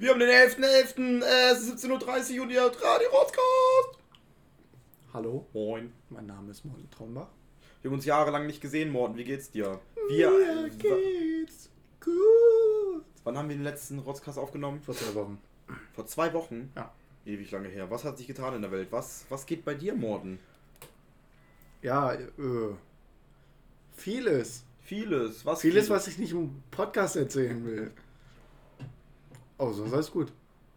Wir haben den 11.11., äh, es ist 17.30 Uhr und ihr hört Radio Rotzkast. Hallo, Moin. mein Name ist Morten Trombach. Wir haben uns jahrelang nicht gesehen, Morten. Wie geht's dir? Wir, Mir geht's gut. wann haben wir den letzten Rotzkast aufgenommen? Vor zwei Wochen. Vor zwei Wochen? Ja. Ewig lange her. Was hat sich getan in der Welt? Was, was geht bei dir, Morten? Ja, äh, vieles. Vieles. Was Vieles, was ich nicht im Podcast erzählen will. Oh, sonst alles gut.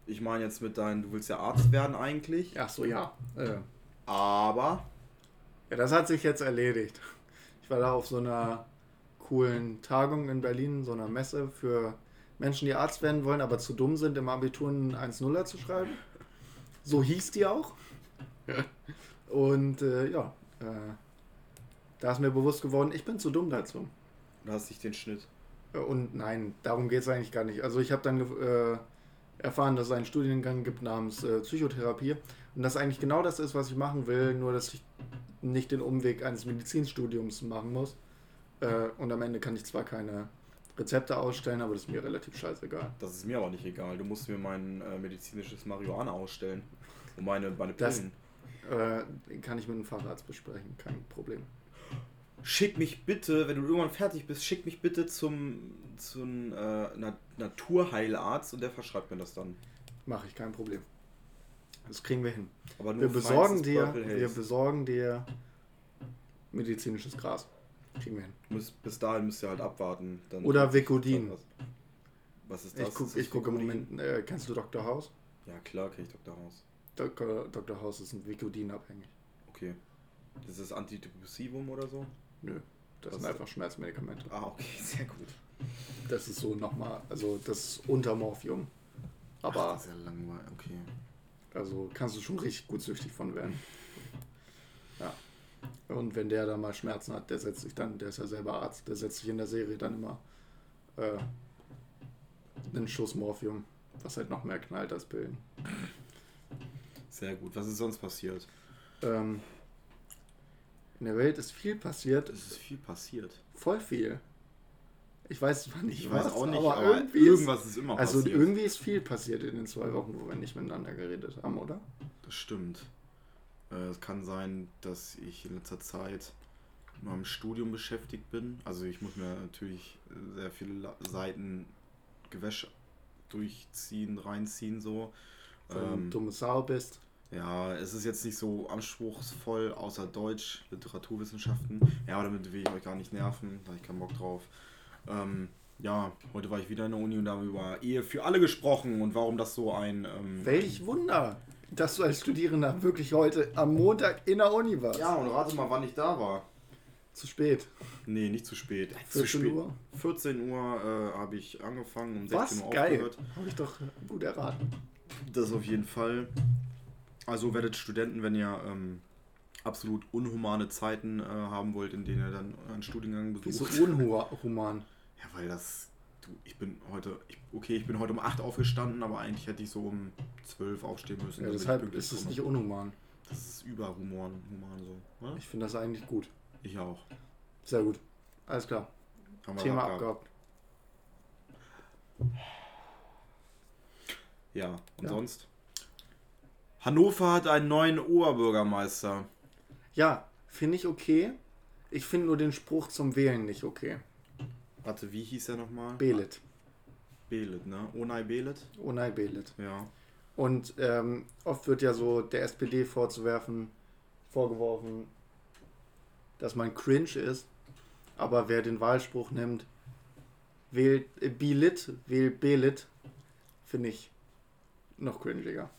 Ich meine jetzt mit deinen, du willst ja Arzt werden eigentlich. Ach so, ja. Äh, Aber. ja, das hat sich jetzt erledigt. Ich war da auf so einer coolen Tagung in Berlin, so einer Messe für Menschen, die Arzt werden wollen, aber zu dumm sind, im Abitur einen 1-0er zu schreiben. So hieß die auch. Und äh, ja, äh, da ist mir bewusst geworden, ich bin zu dumm dazu. Du hast dich den Schnitt. Und nein, darum geht es eigentlich gar nicht. Also ich habe dann äh, erfahren, dass es einen Studiengang gibt namens äh, Psychotherapie. Und das eigentlich genau das ist, was ich machen will, nur dass ich nicht den Umweg eines Medizinstudiums machen muss. Äh, und am Ende kann ich zwar keine Rezepte ausstellen, aber das ist mir relativ scheißegal. Das ist mir aber nicht egal. Du musst mir mein äh, medizinisches Marihuana ausstellen. Und meine, meine Das- Pillen. Äh, kann ich mit dem Facharzt besprechen, kein Problem. Schick mich bitte, wenn du irgendwann fertig bist, schick mich bitte zum, zum äh, Na Naturheilarzt und der verschreibt mir das dann. Mache ich kein Problem. Das kriegen wir hin. Aber Wir besorgen dir, wir besorgen dir medizinisches Gras. Kriegen wir hin. Muss, bis dahin müsst ihr halt abwarten. Dann Oder Vicodin. Was, ist das? Ich gucke guck im? Moment, äh, kennst du Dr. House? Ja, klar, kenn ich Dr. House. Dr. Dr. House ist ein Vicodin abhängig. Okay. Das ist Antidepressivum oder so? Nö, das Was sind einfach Schmerzmedikamente. Ah, okay, sehr gut. Das ist so nochmal, also das ist unter Morphium. Aber Ach, das ist ja langweilig. Okay. also kannst du schon richtig gut süchtig von werden. Ja. Und wenn der da mal Schmerzen hat, der setzt sich dann, der ist ja selber Arzt, der setzt sich in der Serie dann immer äh, einen Schuss Morphium, was halt noch mehr knallt als Pillen. Sehr gut. Was ist sonst passiert? Ähm, in der Welt ist viel passiert, Es ist viel passiert. voll viel. Ich weiß zwar nicht, Ich weiß was, auch nicht, aber, aber, irgendwie irgendwas ist immer also passiert. irgendwie ist viel passiert in den zwei Wochen, wo wir nicht miteinander geredet haben, oder? Das stimmt. Äh, Es kann sein, dass ich in letzter Zeit mit meinem Studium beschäftigt bin. Also ich muss mir natürlich äh, sehr viele Seiten Gewäsch durchziehen, reinziehen so. Weil du Ähm, ein dumme Sau bist. Ja, es ist jetzt nicht so anspruchsvoll, außer Deutsch, Literaturwissenschaften. Ja, aber damit will ich euch gar nicht nerven, da habe ich keinen Bock drauf. Ähm, ja, heute war ich wieder in der Uni und da haben wir über Ehe für alle gesprochen und warum das so ein... Ähm, Welch Wunder, dass du als Studierender wirklich heute am Montag in der Uni warst. ja, und rate mal, wann ich da war. Zu spät. Nee, nicht zu spät. zu 14 spät. Uhr? 14 Uhr äh, habe ich angefangen, um 16 Was? Uhr Geil. aufgehört. Habe ich doch gut erraten. Das auf jeden Fall. Also werdet Studenten, wenn ihr ähm, absolut unhumane Zeiten äh, haben wollt, in denen ihr dann einen Studiengang Wieso besucht. unhuman? Ja, weil das. Du, ich bin heute. Ich, okay, ich bin heute um 8 aufgestanden, aber eigentlich hätte ich so um 12 aufstehen müssen. Ja, deshalb ist es nicht unhuman. Das ist überhuman human so. Oder? Ich finde das eigentlich gut. Ich auch. Sehr gut. Alles klar. Thema abgehakt. abgehakt. Ja, und Ja. sonst? Hannover hat einen neuen Oberbürgermeister. Ja, finde ich okay. Ich finde nur den Spruch zum Wählen nicht okay. Warte, wie hieß er nochmal? Belet. Belet, ne? Onay Belet? Onay Belet. Ja. Und ähm, oft wird ja so der SPD vorzuwerfen, vorgeworfen, dass man cringe ist. Aber wer den Wahlspruch nimmt, wählt äh, Belit, wählt Belit, finde ich noch cringiger.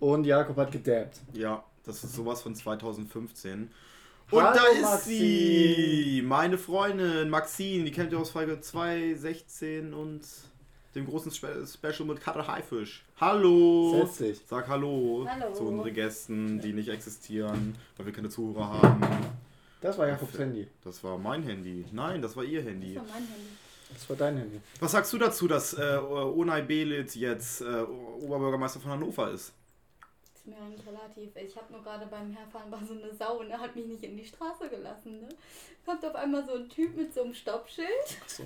Und Jakob hat gedabbt. Ja, das ist sowas von 2015. Und Hallo, da ist Maxi. sie! Meine Freundin Maxine, die kennt ihr aus Folge 216 und dem großen Spe Special mit Kater Haifisch. Hallo! Setz dich. Sag Hallo, Hallo. zu unseren Gästen, die nicht existieren, weil wir keine Zuhörer haben. Das war Jakobs Handy. Das war mein Handy. Nein, das war ihr Handy. Das war mein Handy. Das war dein Handy. Was sagst du dazu, dass äh, Onay Belit jetzt äh, Oberbürgermeister von Hannover ist? Mir eigentlich relativ. Ich habe nur gerade beim Herfahren war so eine Sau und er hat mich nicht in die Straße gelassen. Ne? Kommt auf einmal so ein Typ mit so einem Stoppschild Achso.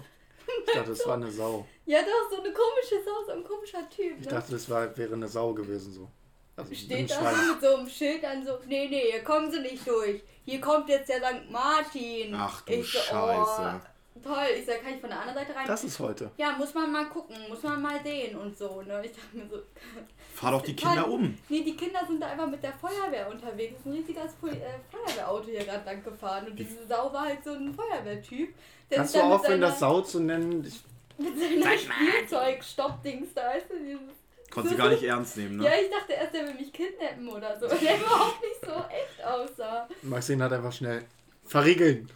Ich dachte, das war eine Sau. Ja, doch, so eine komische Sau, so ein komischer Typ. Ich Ne? dachte, das war, wäre eine Sau gewesen so. Also Steht da so mit so einem Schild dann so, nee, nee, hier kommen sie nicht durch. Hier kommt jetzt der St. Martin. Ach du ich so, Scheiße. Oh, toll, ich sag, kann ich von der anderen Seite rein? Das ist heute. ja, muss man mal gucken, muss man mal sehen und so. Ne? Ich dachte mir so, Fahr doch die Kinder um. nee, die Kinder sind da einfach mit der Feuerwehr unterwegs. Das ist ein riesiges Pol- äh, Feuerwehrauto hier gerade lang gefahren. Und diese Sau war halt so ein Feuerwehrtyp. Der Kannst du aufhören, das Sau zu nennen? Ich, Mit seiner Spielzeug-Stoppdings da, weißt du, dieses Konntest du gar nicht ernst nehmen, Ja, ne? ich dachte erst, der will mich kidnappen oder so. Der überhaupt nicht so echt aussah. Maxine hat einfach schnell verriegeln.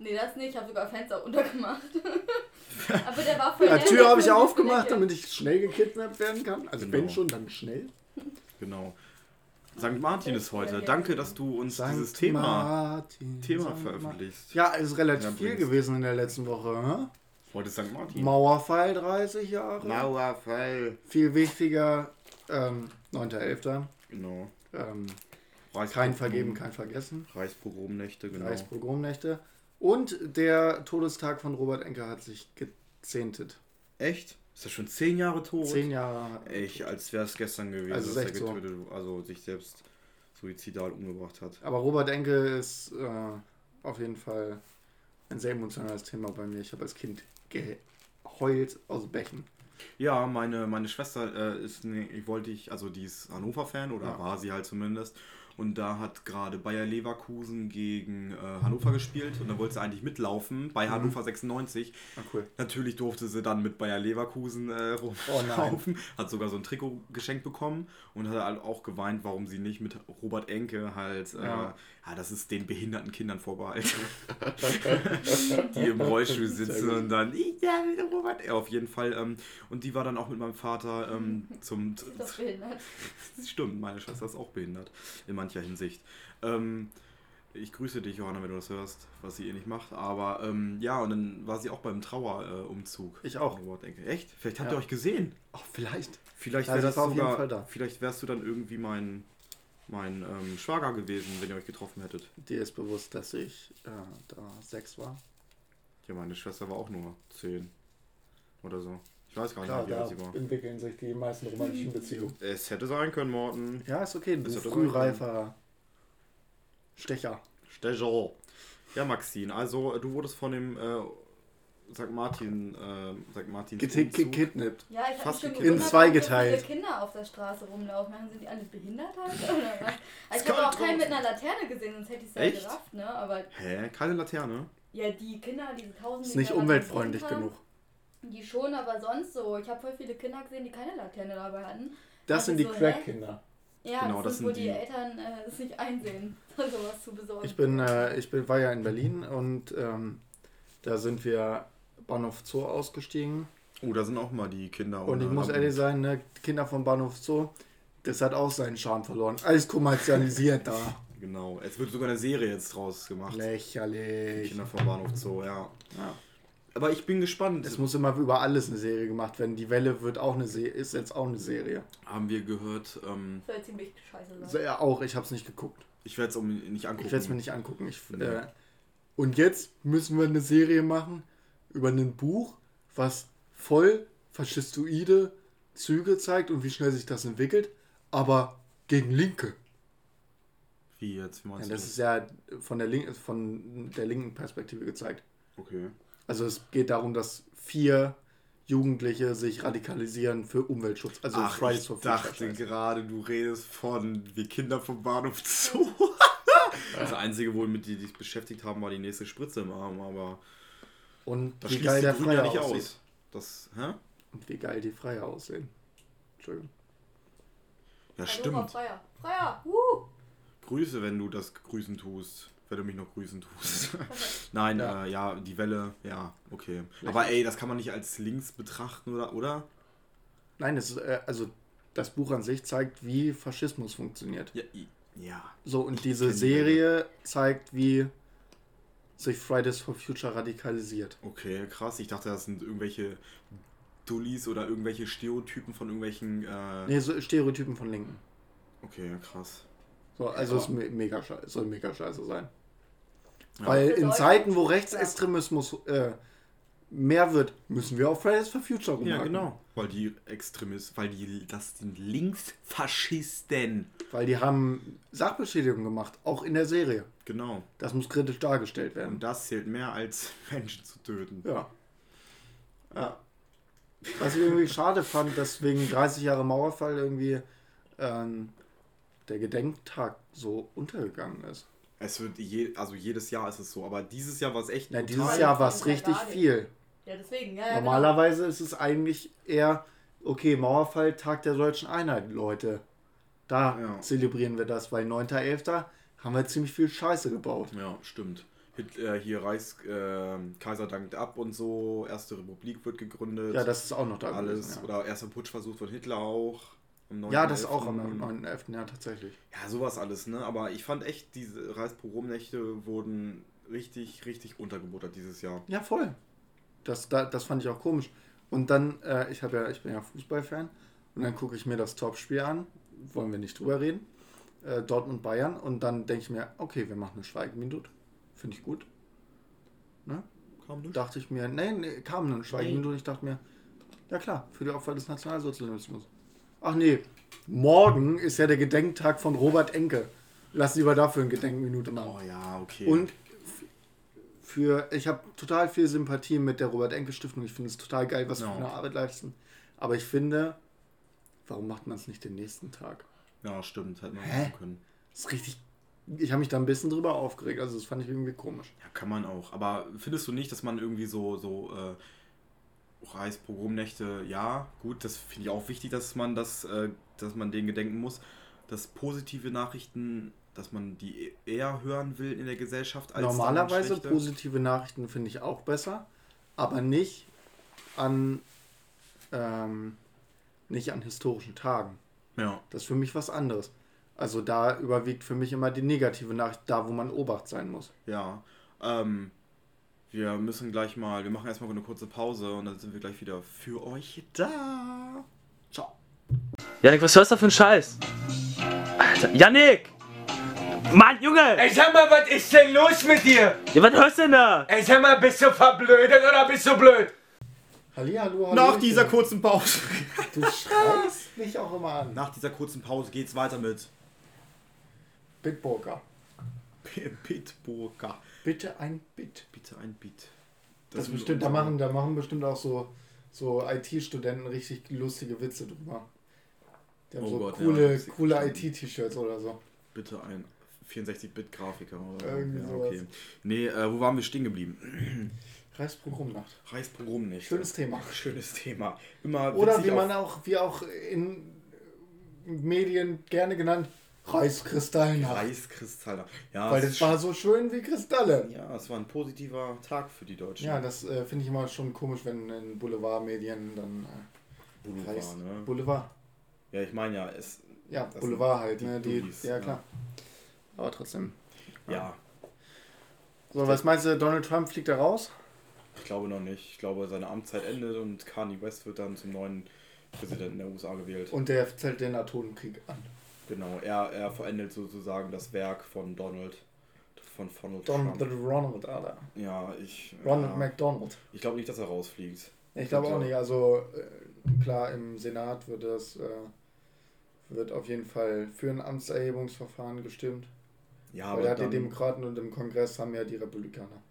Nee, das nicht. Ich habe sogar Fenster untergemacht. Aber der war voll Ja, Tür habe ich aufgemacht, damit ich schnell gekidnappt werden kann. Also Genau. wenn schon, dann schnell. Genau. St. Martin ist heute. Danke, dass du uns Sankt dieses Thema, Martin, Thema veröffentlichst. Ja, es ist relativ Ja, viel gewesen in der letzten Woche. Hä? Heute ist St. Martin. Mauerfall 30 Jahre. Mauerfall. Viel wichtiger, ähm, 9.11. Genau. Ähm, kein Vergeben, kein Vergessen. Reichspogromnächte, genau. Reichspogromnächte. Und der Todestag von Robert Enke hat sich gezehntet. Echt? Ist er schon zehn Jahre tot? Zehn Jahre. Echt, als wäre es gestern gewesen, Also dass er echt so. getötet, also sich selbst suizidal umgebracht hat. Aber Robert Enke ist äh, auf jeden Fall ein sehr emotionales Thema bei mir. Ich habe als Kind geheult aus Bächen. Ja, meine, meine Schwester äh, ist, ich wollte ich, also die ist Hannover-Fan oder Ja. war sie halt zumindest. Und da hat gerade Bayer Leverkusen gegen äh, Hannover gespielt und da wollte sie eigentlich mitlaufen bei Mhm. Hannover 96. Ah, cool. Natürlich durfte sie dann mit Bayer Leverkusen äh, Oh rumlaufen, hat sogar so ein Trikot geschenkt bekommen und hat halt auch geweint, warum sie nicht mit Robert Enke halt, äh, Ja. Ja, das ist den behinderten Kindern vorbehalten, die im Rollstuhl sitzen und dann, ja, mit Robert, ja, auf jeden Fall. Ähm, und die war dann auch mit meinem Vater ähm, zum, Ist doch behindert. stimmt, meine Schwester ist auch behindert, in mancher Hinsicht. Ähm, ich grüße dich, Johanna, wenn du das hörst, was sie eh nicht macht. Aber ähm, ja, und dann war sie auch beim Trauerumzug. Äh, Ich auch. Robert Enke. Echt? Vielleicht habt Ja. ihr euch gesehen. Ach, vielleicht. Vielleicht wäre sie das war auf jeden sogar, Fall da. vielleicht wärst du dann irgendwie mein, mein ähm, Schwager gewesen, wenn ihr euch getroffen hättet. Dir ist bewusst, dass ich äh, da sechs war. Ja, meine Schwester war auch nur zehn oder so. Ich weiß gar nicht, Klar, mehr, wie alt sie war. entwickeln sich die meisten romantischen Beziehungen. Es hätte sein können, Morten. Ja, ist okay. Du er frühreifer Stecher. Stecher. Ja, Maxine, also du wurdest von dem äh, St. Martin, äh, St. Umzug- Gekidnappt. Ja, ich habe Fast mich schon gekidnappt. gewundert, In zwei geteilt. viele Kinder auf der Straße rumlaufen. Dann sind die alle behindert halt? Oder was? Also ich habe auch keinen mit einer Laterne gesehen, sonst hätte ich es ja Echt? gerafft, ne? Aber Hä? Keine Laterne? ja, die Kinder, diese Tausende. Ist nicht umweltfreundlich haben, genug. Die schon, aber sonst so. Ich habe voll viele Kinder gesehen, die keine Laterne dabei hatten. Das Also sind die so? Crack-Kinder. Ja, Genau, das, das sind, wo die, die- Eltern äh, es nicht einsehen, sowas zu besorgen. Ich bin, äh, ich bin, war ja in Berlin und ähm, da sind wir Bahnhof Zoo ausgestiegen. Oh, da sind auch mal die Kinder. Und ich muss ehrlich sein, ne, Kinder vom Bahnhof Zoo, das hat auch seinen Charme verloren. Alles kommerzialisiert da. Genau. Es wird sogar eine Serie jetzt draus gemacht. Lächerlich. Kinder vom Bahnhof Zoo, ja. Ja. Aber ich bin gespannt. Es muss immer über alles eine Serie gemacht werden. Die Welle wird auch eine Serie, ist jetzt auch eine Serie. Haben wir gehört, ähm, Soll ziemlich scheiße sein. Ja, auch, ich habe es nicht geguckt. ich werde es auch nicht angucken. Ich werde es mir nicht angucken. Ich, Nee. äh, und jetzt müssen wir eine Serie machen über ein Buch, was voll faschistoide Züge zeigt und wie schnell sich das entwickelt, aber gegen Linke. Wie jetzt? Wie Ja, das du ist ja von der, Link von der linken Perspektive gezeigt. Okay. Also es geht darum, dass vier Jugendliche sich radikalisieren für Umweltschutz. Also Ach, Fridays ich for Future dachte gerade, du redest von wie Kinder vom Bahnhof Zoo. das Einzige, womit die sich beschäftigt haben, war die nächste Spritze im Arm, aber Und das wie geil die der Freier nicht aussieht. aus. Das, hä? Und wie geil die Freier aussehen. Entschuldigung. Ja, Hallo, stimmt. Freier. Freier, uh! Grüße, wenn du das grüßen tust. Wenn du mich noch grüßen tust. Nein, Ja. Äh, ja, die Welle, ja, okay. Aber ey, das kann man nicht als links betrachten, oder? oder? Nein, es ist, äh, also das Buch an sich zeigt, wie Faschismus funktioniert. Ja, ja. So, und diese kenn die Serie zeigt, wie sich Fridays for Future radikalisiert. Okay, krass. Ich dachte, das sind irgendwelche Dullis oder irgendwelche Stereotypen von irgendwelchen. Äh, Nee, so Stereotypen von Linken. Okay, krass. So, also Ja. es me mega scheiße, soll mega scheiße sein. Ja. Weil in Zeiten, wo Rechtsextremismus äh, mehr wird, müssen wir auf Fridays for Future rumhaken. Ja, genau. Weil die Extremisten, weil die, das sind Linksfaschisten. Weil die haben Sachbeschädigung gemacht, auch in der Serie. Genau. Das muss kritisch dargestellt werden. Und das zählt mehr als Menschen zu töten. Ja. Ja. Was ich irgendwie schade fand, dass wegen 30 Jahre Mauerfall irgendwie ähm, der Gedenktag so untergegangen ist. Es wird je, also jedes Jahr ist es so, aber dieses Jahr war es echt brutal. dieses Jahr war es richtig viel. Ja, deswegen, ja, ja. Normalerweise ist es eigentlich eher, okay, Mauerfall, Tag der deutschen Einheit, Leute. Da Ja. zelebrieren wir das, weil 9.11. haben wir ziemlich viel Scheiße gebaut. Ja, stimmt. Hit, äh, hier Reichs, äh, Kaiser dankt ab und so, Erste Republik wird gegründet. Ja, das ist auch noch da alles. gewesen, Oder erster Putschversuch von Hitler auch. am Ja, ja das ist 9.11.. auch am 9.11. Ja, tatsächlich. Ja, sowas alles, ne? Aber ich fand echt, diese Reichspogromnächte wurden richtig, richtig untergebuttert dieses Jahr. Ja, voll. Das, da, das fand ich auch komisch. Und dann, äh, ich ja, ich bin ja Fußballfan und dann gucke ich mir das Topspiel an, wollen wir nicht drüber reden, äh, Dortmund Bayern und dann denke ich mir, okay, wir machen eine Schweigeminute, finde ich gut. Ne? Kaum nicht. Dachte ich mir, nee, nee kam eine Schweigeminute und ich dachte mir, ja klar, für die Opfer des Nationalsozialismus. Ach nee, morgen ist ja der Gedenktag von Robert Enke. Lass lieber dafür eine Gedenkminute machen. Oh ja, okay. Und für, ich habe total viel Sympathie mit der Robert Enke Stiftung. Ich finde es total geil, was sie Ja. für eine Arbeit leisten. Aber ich finde, warum macht man es nicht den nächsten Tag? Ja, stimmt, hätte man Hä? machen können. Das ist richtig. Ich habe mich da ein bisschen drüber aufgeregt. Also, das fand ich irgendwie komisch. Ja, kann man auch. Aber findest du nicht, dass man irgendwie so, so äh, Reichspogromnächte, ja, gut, das finde ich auch wichtig, dass man das, äh, dass man denen gedenken muss, dass positive Nachrichten, dass man die eher hören will in der Gesellschaft als Normalerweise positive Nachrichten finde ich auch besser, aber nicht an, ähm, nicht an historischen Tagen. Ja, Das ist für mich was anderes. Also da überwiegt für mich immer die negative Nachricht, da wo man Obacht sein muss. ja. Ähm, wir müssen gleich mal, wir machen erstmal eine kurze Pause und dann sind wir gleich wieder für euch da. Ciao. Janik, was hörst du da für einen Scheiß? Alter, Janik! Mann, Junge! Ey, sag mal, was ist denn los mit dir? Ja, was hörst du denn da? Ey, sag mal, bist du verblödet oder bist du blöd? Hallihallo, hallo. Nach dieser kurzen Pause. Du schreist mich auch immer an. Nach dieser kurzen Pause geht's weiter mit Bitburger. Bitburger. Bitte ein Bit. Bitte ein Beat. Das, sind bestimmt, da machen, da machen bestimmt auch so, so IT-Studenten richtig lustige Witze drüber. Die haben Oh so Gott, ja, coole, das ist coole. IT-T-Shirts oder so. Bitte ein 64-Bit-Grafiker. oder- Irgendwie ja, sowas. okay. Nee, äh, wo waren wir stehen geblieben? Reichspogrom nicht. Schönes Thema. Schönes Thema. Immer Oder wie man auch, wie auch in Medien gerne genannt, Reichskristallnacht. Reichskristall. Ja, Weil es war so schön wie Kristalle. ja, es war ein positiver Tag für die Deutschen. Ja, das äh, finde ich immer schon komisch, wenn in Boulevardmedien dann äh, Boulevard, Reichs ne? Boulevard. Ja, ich meine ja, es. Ja, Boulevard halt, die ne? Die, Dullis, ja, ja. klar. Aber trotzdem. Ja, So, was meinst du, Donald Trump fliegt da raus? ich glaube noch nicht. Ich glaube, seine Amtszeit endet und Kanye West wird dann zum neuen Präsidenten der USA gewählt. Und der zählt den Atomkrieg an. Genau, er, er verendet sozusagen das Werk von Donald. Von Donald Donald Trump. Ronald, Alter. Ja, ich. Ronald ja, McDonald. Ich glaube nicht, dass er rausfliegt. Ich glaube auch Also- nicht. Also äh, klar, im Senat wird das äh, wird auf jeden Fall für ein Amtserhebungsverfahren gestimmt. Ja, aber hat die Demokraten und im Kongress haben ja die Republikaner.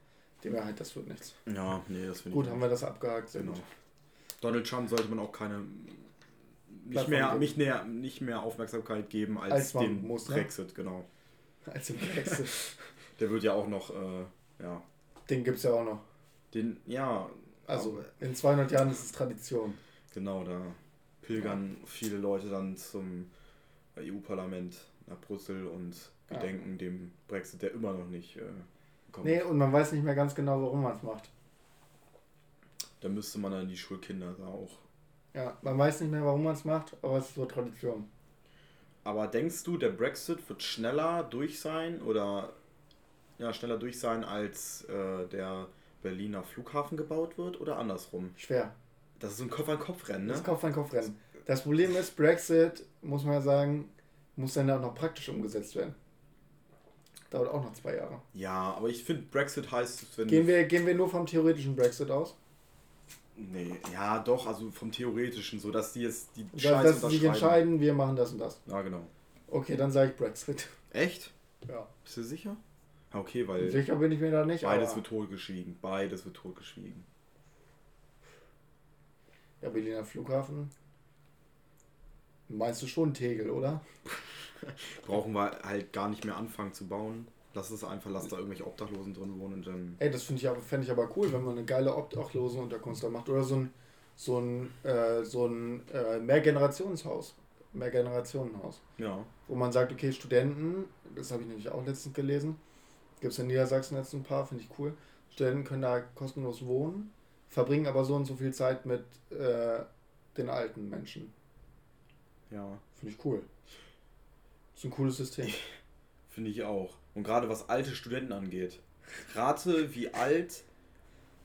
Die Mehrheit, das wird nichts. Ja, nee, das finde ich. Gut, haben wir das abgehakt. Genau. gut. Donald Trump sollte man auch keine. Nicht mehr, nicht, mehr, nicht mehr Aufmerksamkeit geben als, Als den muss, ne? Brexit, genau. Als im Brexit. Der wird ja auch noch, äh, ja. Den gibt es ja auch noch. Den, ja. Also in 200 Jahren ist es Tradition. Genau, da pilgern viele Leute dann zum EU-Parlament nach Brüssel und Ja. gedenken dem Brexit, der immer noch nicht äh, kommt. Nee, und man weiß nicht mehr ganz genau, warum man es macht. Da müsste man dann die Schulkinder da auch. Ja, man weiß nicht mehr, warum man es macht, aber es ist so Tradition. Aber denkst du, der Brexit wird schneller durch sein oder ja, schneller durch sein, als äh, der Berliner Flughafen gebaut wird oder andersrum? Schwer. Das ist so ein Kopf-an-Kopf-Rennen, ne? Das ist Kopf an Kopf rennen. Das Problem ist, Brexit, muss man ja sagen, muss dann auch noch praktisch umgesetzt werden. Dauert auch noch zwei Jahre. Ja, aber ich finde, Brexit heißt, wenn Gehen wir, gehen wir nur vom theoretischen Brexit aus? Nee, ja, doch, also vom Theoretischen, so dass die jetzt die Dass, Scheiße dass sie sich entscheiden, wir machen das und das. Ja, genau. Okay, dann sage ich Brexit. Echt? Ja. Bist du sicher? Ja, Okay, weil Sicher bin ich mir da nicht, beides wird totgeschwiegen. Beides wird totgeschwiegen. der Berliner Flughafen. Meinst du schon Tegel, oder? Brauchen wir halt gar nicht mehr anfangen zu bauen. Lass es einfach, lass da irgendwelche Obdachlosen drin wohnen und dann. Ey, das finde ich aber, fände ich aber cool, wenn man eine geile Obdachlosenunterkunft da macht. Oder so ein, so ein, äh, so ein äh, Mehrgenerationshaus. Mehrgenerationenhaus. Ja. Wo man sagt, okay, Studenten, das habe ich nämlich auch letztens gelesen, gibt es in Niedersachsen jetzt ein paar, finde ich cool. Studenten können da kostenlos wohnen, verbringen aber so und so viel Zeit mit äh, den alten Menschen. Ja. Finde ich cool. ist ein cooles System. Finde ich auch. Und gerade was alte Studenten angeht. Rate, wie alt.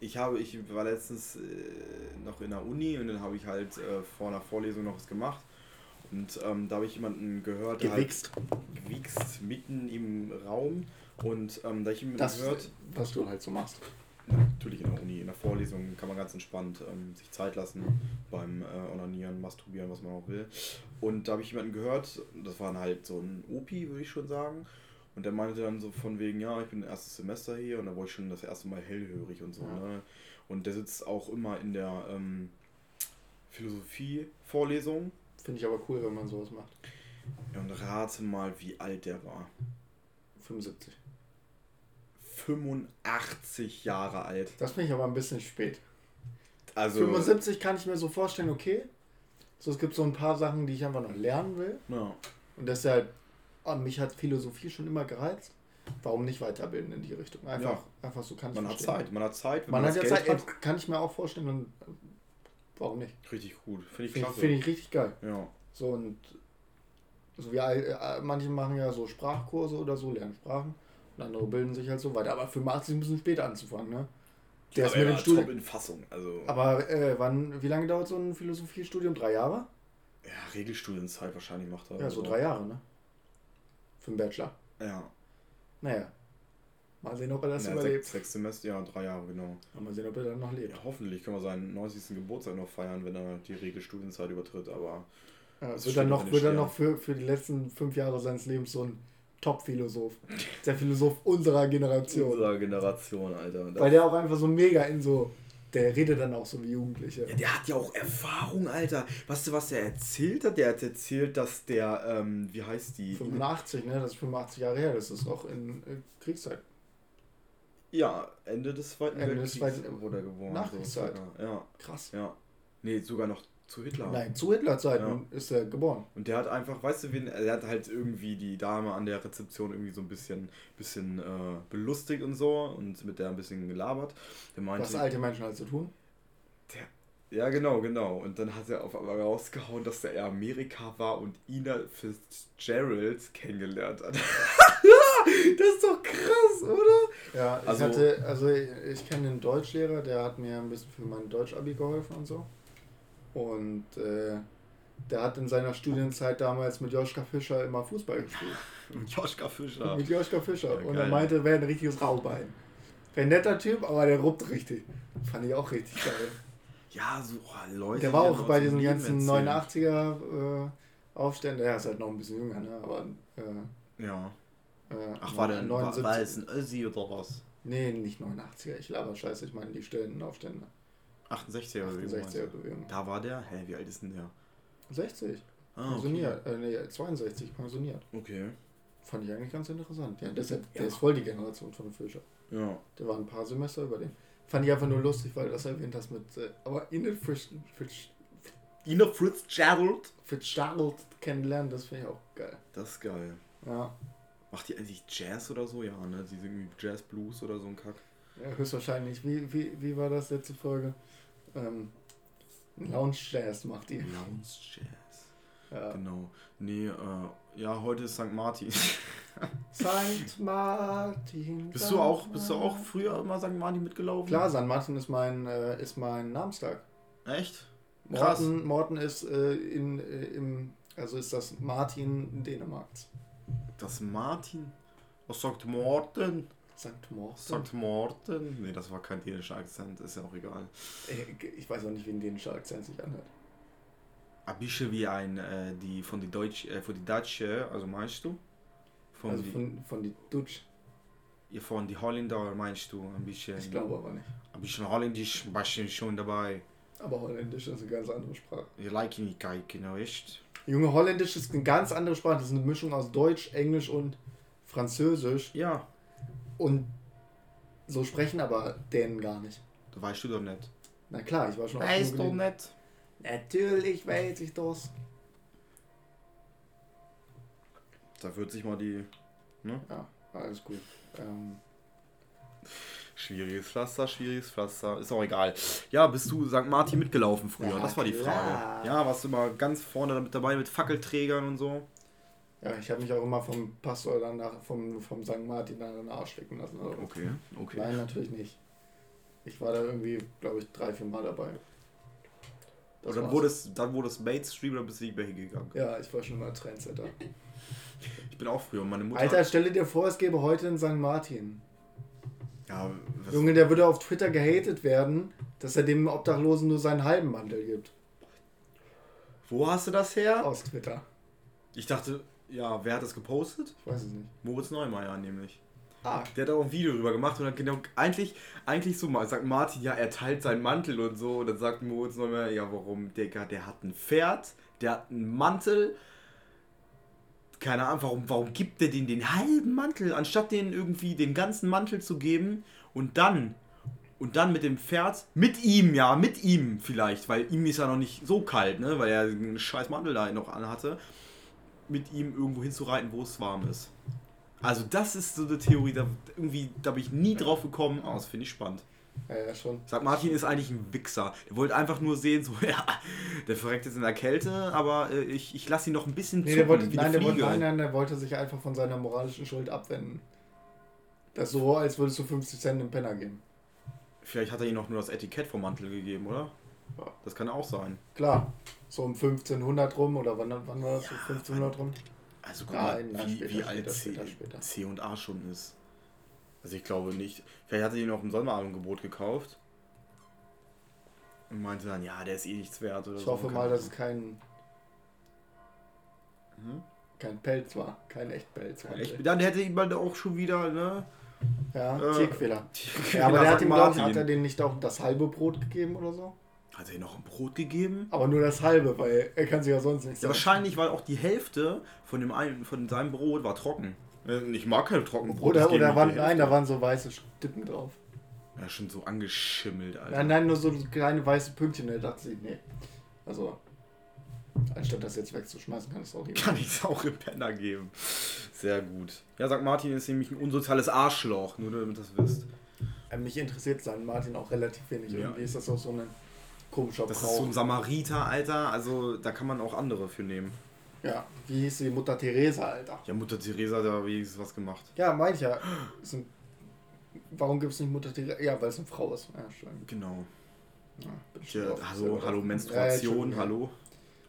Ich habe, ich war letztens äh, noch in der Uni und dann habe ich halt äh, vor einer Vorlesung noch was gemacht. Und ähm, da habe ich jemanden gehört, der Gewichst. halt gewichst mitten im Raum. Und ähm, da ich jemanden Das, gehört, was du halt so machst. Natürlich in der Uni, in der Vorlesung kann man ganz entspannt ähm, sich Zeit lassen beim äh, Onanieren, Masturbieren, was man auch will. Und da habe ich jemanden gehört, das war halt so ein Opi, würde ich schon sagen. Und der meinte dann so von wegen, ja, ich bin erstes Semester hier und da war ich schon das erste Mal hellhörig und so. Ja. Ne? Und der sitzt auch immer in der ähm, Philosophie-Vorlesung. Finde ich aber cool, wenn man sowas macht. Ja, und rate mal, wie alt der war. 75. 85 Jahre alt. Das finde ich aber ein bisschen spät. Also, 75 kann ich mir so vorstellen, okay. So, es gibt so ein paar Sachen, die ich einfach noch lernen will. ja. Und deshalb, ah, mich hat Philosophie schon immer gereizt. Warum nicht weiterbilden in die Richtung? Einfach, Ja. einfach so kann ich Man hat verstehen. Zeit, man hat Zeit. wenn Man hat ja Geld Zeit, ey, kann ich mir auch vorstellen. Und, warum nicht? Richtig gut. Finde ich Finde ich, klasse. find ich richtig geil. Ja. So und so wie äh, manche machen ja so Sprachkurse oder so, lernen Sprachen. Und andere bilden sich halt so weiter. Aber 85 ist ein bisschen spät anzufangen, ne? Der ist mit dem Studium. in Fassung. Also, Aber äh, wann, wie lange dauert so ein Philosophiestudium? Drei Jahre? ja, Regelstudienzeit wahrscheinlich macht er. Ja, so Also, drei Jahre, ne? Für einen Bachelor. Ja. Naja. Mal sehen, ob er das ja überlebt. sechs, sechs Semester, ja, drei Jahre, genau. Mal sehen, ob er dann noch lebt. Ja, hoffentlich können wir seinen 90. Geburtstag noch feiern, wenn er die Regelstudienzeit übertritt, aber Ja, wird dann noch, wird dann noch für, für die letzten fünf Jahre seines Lebens so ein Top-Philosoph. Der Philosoph unserer Generation. unserer Generation, Alter. Weil der auch einfach so mega in so. Der redet dann auch so wie Jugendliche. Ja, der hat ja auch Erfahrung, Alter. Weißt du, was der erzählt hat? Der hat erzählt, dass der, ähm, wie heißt die? 85, ne? Das ist 85 Jahre her. Das ist auch in äh, Kriegszeit. Ja, Ende des Zweiten Ende des Weltkriegs Zweiten- wurde er geboren. Nachkriegszeit. So, ja, Krass. ja. Nee, sogar noch zu Hitler. Nein, zu Hitlerzeiten ist er geboren. Und der hat einfach, weißt du, wen, er hat halt irgendwie die Dame an der Rezeption irgendwie so ein bisschen, bisschen äh, belustigt und so und mit der ein bisschen gelabert. Der meinte, Was alte Menschen halt so tun. der, ja genau, genau. Und dann hat er auf einmal rausgehauen, dass er in Amerika war und Ina Fitzgerald kennengelernt hat. das ist doch krass, oder? Ja, ich Also- hatte, also ich, ich kenne den Deutschlehrer, der hat mir ein bisschen für mein Deutsch-Abi geholfen und so. Und äh, der hat in seiner Studienzeit damals mit Joschka Fischer immer Fußball gespielt. mit Joschka Fischer. Mit Joschka Fischer. Ja, und er meinte, er wäre ein richtiges Raubein. Ein netter Typ, aber der ruppt richtig. Fand ich auch richtig geil. ja, so oh, Leute. Der war auch bei diesen ganzen 89er äh, Aufständen. Er ist halt noch ein bisschen jünger, ne? Aber. Äh, ja. Äh, Ach, war der 79. War, war es ein Össi oder was? Nee, nicht 89er. Ich laber scheiße. Ich meine die stillen Aufstände. 68er-Bewegung. 68er-Bewegung. Da war der? Hä, wie alt ist denn der? 60. Ah, pensioniert. Okay. Äh, nee, 62, pensioniert. Okay. Fand ich eigentlich ganz interessant. Ja, deshalb, ja. der ist voll die Generation von Fischer. Ja. Der war ein paar Semester über den. Fand ich einfach nur lustig, weil du das erwähnt hast mit. Äh, aber Ina Fritz, Fritz, Ina Fitzgerald. Fitzgerald kennenlernen, das finde ich auch geil. Das ist geil. Ja. Macht die eigentlich Jazz oder so? Ja, ne? Sie singt irgendwie Jazz, Blues oder so ein Kack. Ja, höchstwahrscheinlich. Wie, wie, wie war das letzte Folge? Ähm, Lounge Jazz macht die. Lounge Jazz. Ja. Genau. Nee, äh, ja, heute ist St. Martin. St. Martin. bist St. du auch, bist du auch früher immer St. Martin mitgelaufen? Klar, St. Martin ist mein, äh, ist mein Namenstag. Echt? Krass. Morten, Morten ist äh, in, äh, im, also ist das Martin Dänemarks. Das Martin. Was sagt Morten? St. Morten? St. Morten? Nee, das war kein dänischer Akzent, ist ja auch egal. Ey, Ich weiß auch nicht, wie ein dänischer Akzent sich anhört. Ein bisschen wie ein, äh, die von die Deutsch, äh, von die Deutsche, also meinst du? Von also die, von, von die Dutch. ja, von die Holländer meinst du? Ein bisschen, Ich glaube aber nicht. ein bisschen holländisch, ein bisschen schon dabei. Aber Holländisch ist eine ganz andere Sprache. Ich like nicht nou echt. Junge, Holländisch ist eine ganz andere Sprache. Das ist eine Mischung aus Deutsch, Englisch und Französisch. Ja, Und so sprechen aber Dänen gar nicht. das weißt du doch nicht. Na klar, ich war schon Weißt du nicht. Natürlich weiß ich das. Da wird sich mal die Ja, alles gut. Ähm, Schwieriges Pflaster, schwieriges Pflaster. Ist auch egal. Ja, bist du St. Martin mitgelaufen früher? Ja, das war die klar. Frage. Ja, warst du mal ganz vorne mit dabei mit Fackelträgern und so? Ja, ich habe mich auch immer vom Pastor danach, vom, vom St. Martin an den Arsch lecken lassen. Also, Okay, okay. Nein, natürlich nicht. Ich war da irgendwie, glaube ich, drei, vier Mal dabei. Das dann wurde, es, dann wurde es Mainstream oder bist du nicht mehr hingegangen? Ja, ich war schon mal Trendsetter. Ich bin auch früher. Meine Mutter. Alter, stell dir vor, es gäbe heute einen St. Martin. Ja, Junge, der würde auf Twitter gehatet werden, dass er dem Obdachlosen nur seinen halben Mantel gibt. wo hast du das her? Aus Twitter. Ich dachte, ja, wer hat das gepostet? Ich weiß es nicht. Moritz Neumeier nämlich. Ah, Der hat auch ein Video drüber gemacht und hat genau, eigentlich, eigentlich so mal, sagt Martin, ja, er teilt seinen Mantel und so. Und dann sagt Moritz Neumeier, ja, warum, Digga, der hat ein Pferd, der hat einen Mantel. Keine Ahnung, warum, warum gibt der den den halben Mantel, anstatt den irgendwie den ganzen Mantel zu geben und dann, und dann mit dem Pferd, mit ihm, ja, mit ihm vielleicht, weil ihm ist ja noch nicht so kalt, ne, weil er einen scheiß Mantel da noch anhatte, mit ihm irgendwo hinzureiten, wo es warm ist. Also das ist so eine Theorie, da irgendwie, da bin ich nie drauf gekommen, aber das finde ich spannend. ja, ja, schon. Sagt Martin ist eigentlich ein Wichser. Der wollte einfach nur sehen, so, ja, der verreckt jetzt in der Kälte, aber äh, ich, ich lasse ihn noch ein bisschen Nee, der zucken, wollte, nein, der wollte, nein, nein, der wollte sich einfach von seiner moralischen Schuld abwenden. Das ist so, als würdest du 50 Cent im Penner geben. Vielleicht hat er ihm noch nur das Etikett vom Mantel gegeben, oder? Ja. Das kann auch sein. Klar, so um 1500 rum oder wann, wann war das? So 1500 rum? Also guck mal, nein, wie, wie alt später, C, später, später. C und A schon ist. Also ich glaube nicht. Vielleicht hat er ihn noch im Sonderangebot gekauft. Und meinte dann, ja, der ist eh nichts wert oder Ich so. hoffe mal, dass es kein, Mhm. kein Pelz war. Kein Echtpelz. war. Echt? Dann hätte halt auch schon wieder, ne? Ja, Äh, Tierquäler. Tierquäler, Ja, aber der hat ihm, glaub ich, Martin. hat er den nicht auch das halbe Brot gegeben oder so? Hat er ihm noch ein Brot gegeben? Aber nur das halbe, weil er kann sich ja sonst nichts Ja, wahrscheinlich, weil auch die Hälfte von, dem einen, von seinem Brot war trocken. Ich mag keine Trockenbrot. Oder, ich gebe oder ihm waren, nein, da waren so weiße Stücken drauf. Ja, schon so angeschimmelt, Alter. Nein, nein, nur so kleine weiße Pünktchen. Er dachte sich, nee. Also, anstatt das jetzt wegzuschmeißen, kann ich es auch lieber. Kann ich es auch im Penner geben. Sehr gut. Ja, sagt Martin ist nämlich ein unsoziales Arschloch, nur damit ihr das wisst. Äh, Mich interessiert sein Martin auch relativ wenig. Ja. Irgendwie ist das auch so ein komischer Das Brauch. ist so ein Samariter, Alter. Also da kann man auch andere für nehmen. ja, wie hieß die Mutter Theresa, Alter? Ja, Mutter Theresa hat da wenigstens was gemacht. Ja, meine ich ja. Ist ein, warum gibt es nicht Mutter Theresa? Ja, weil es eine Frau ist. Ja, schön. Genau. Ja, bin Ja, drauf. hallo. Menstruation, Ja, hallo.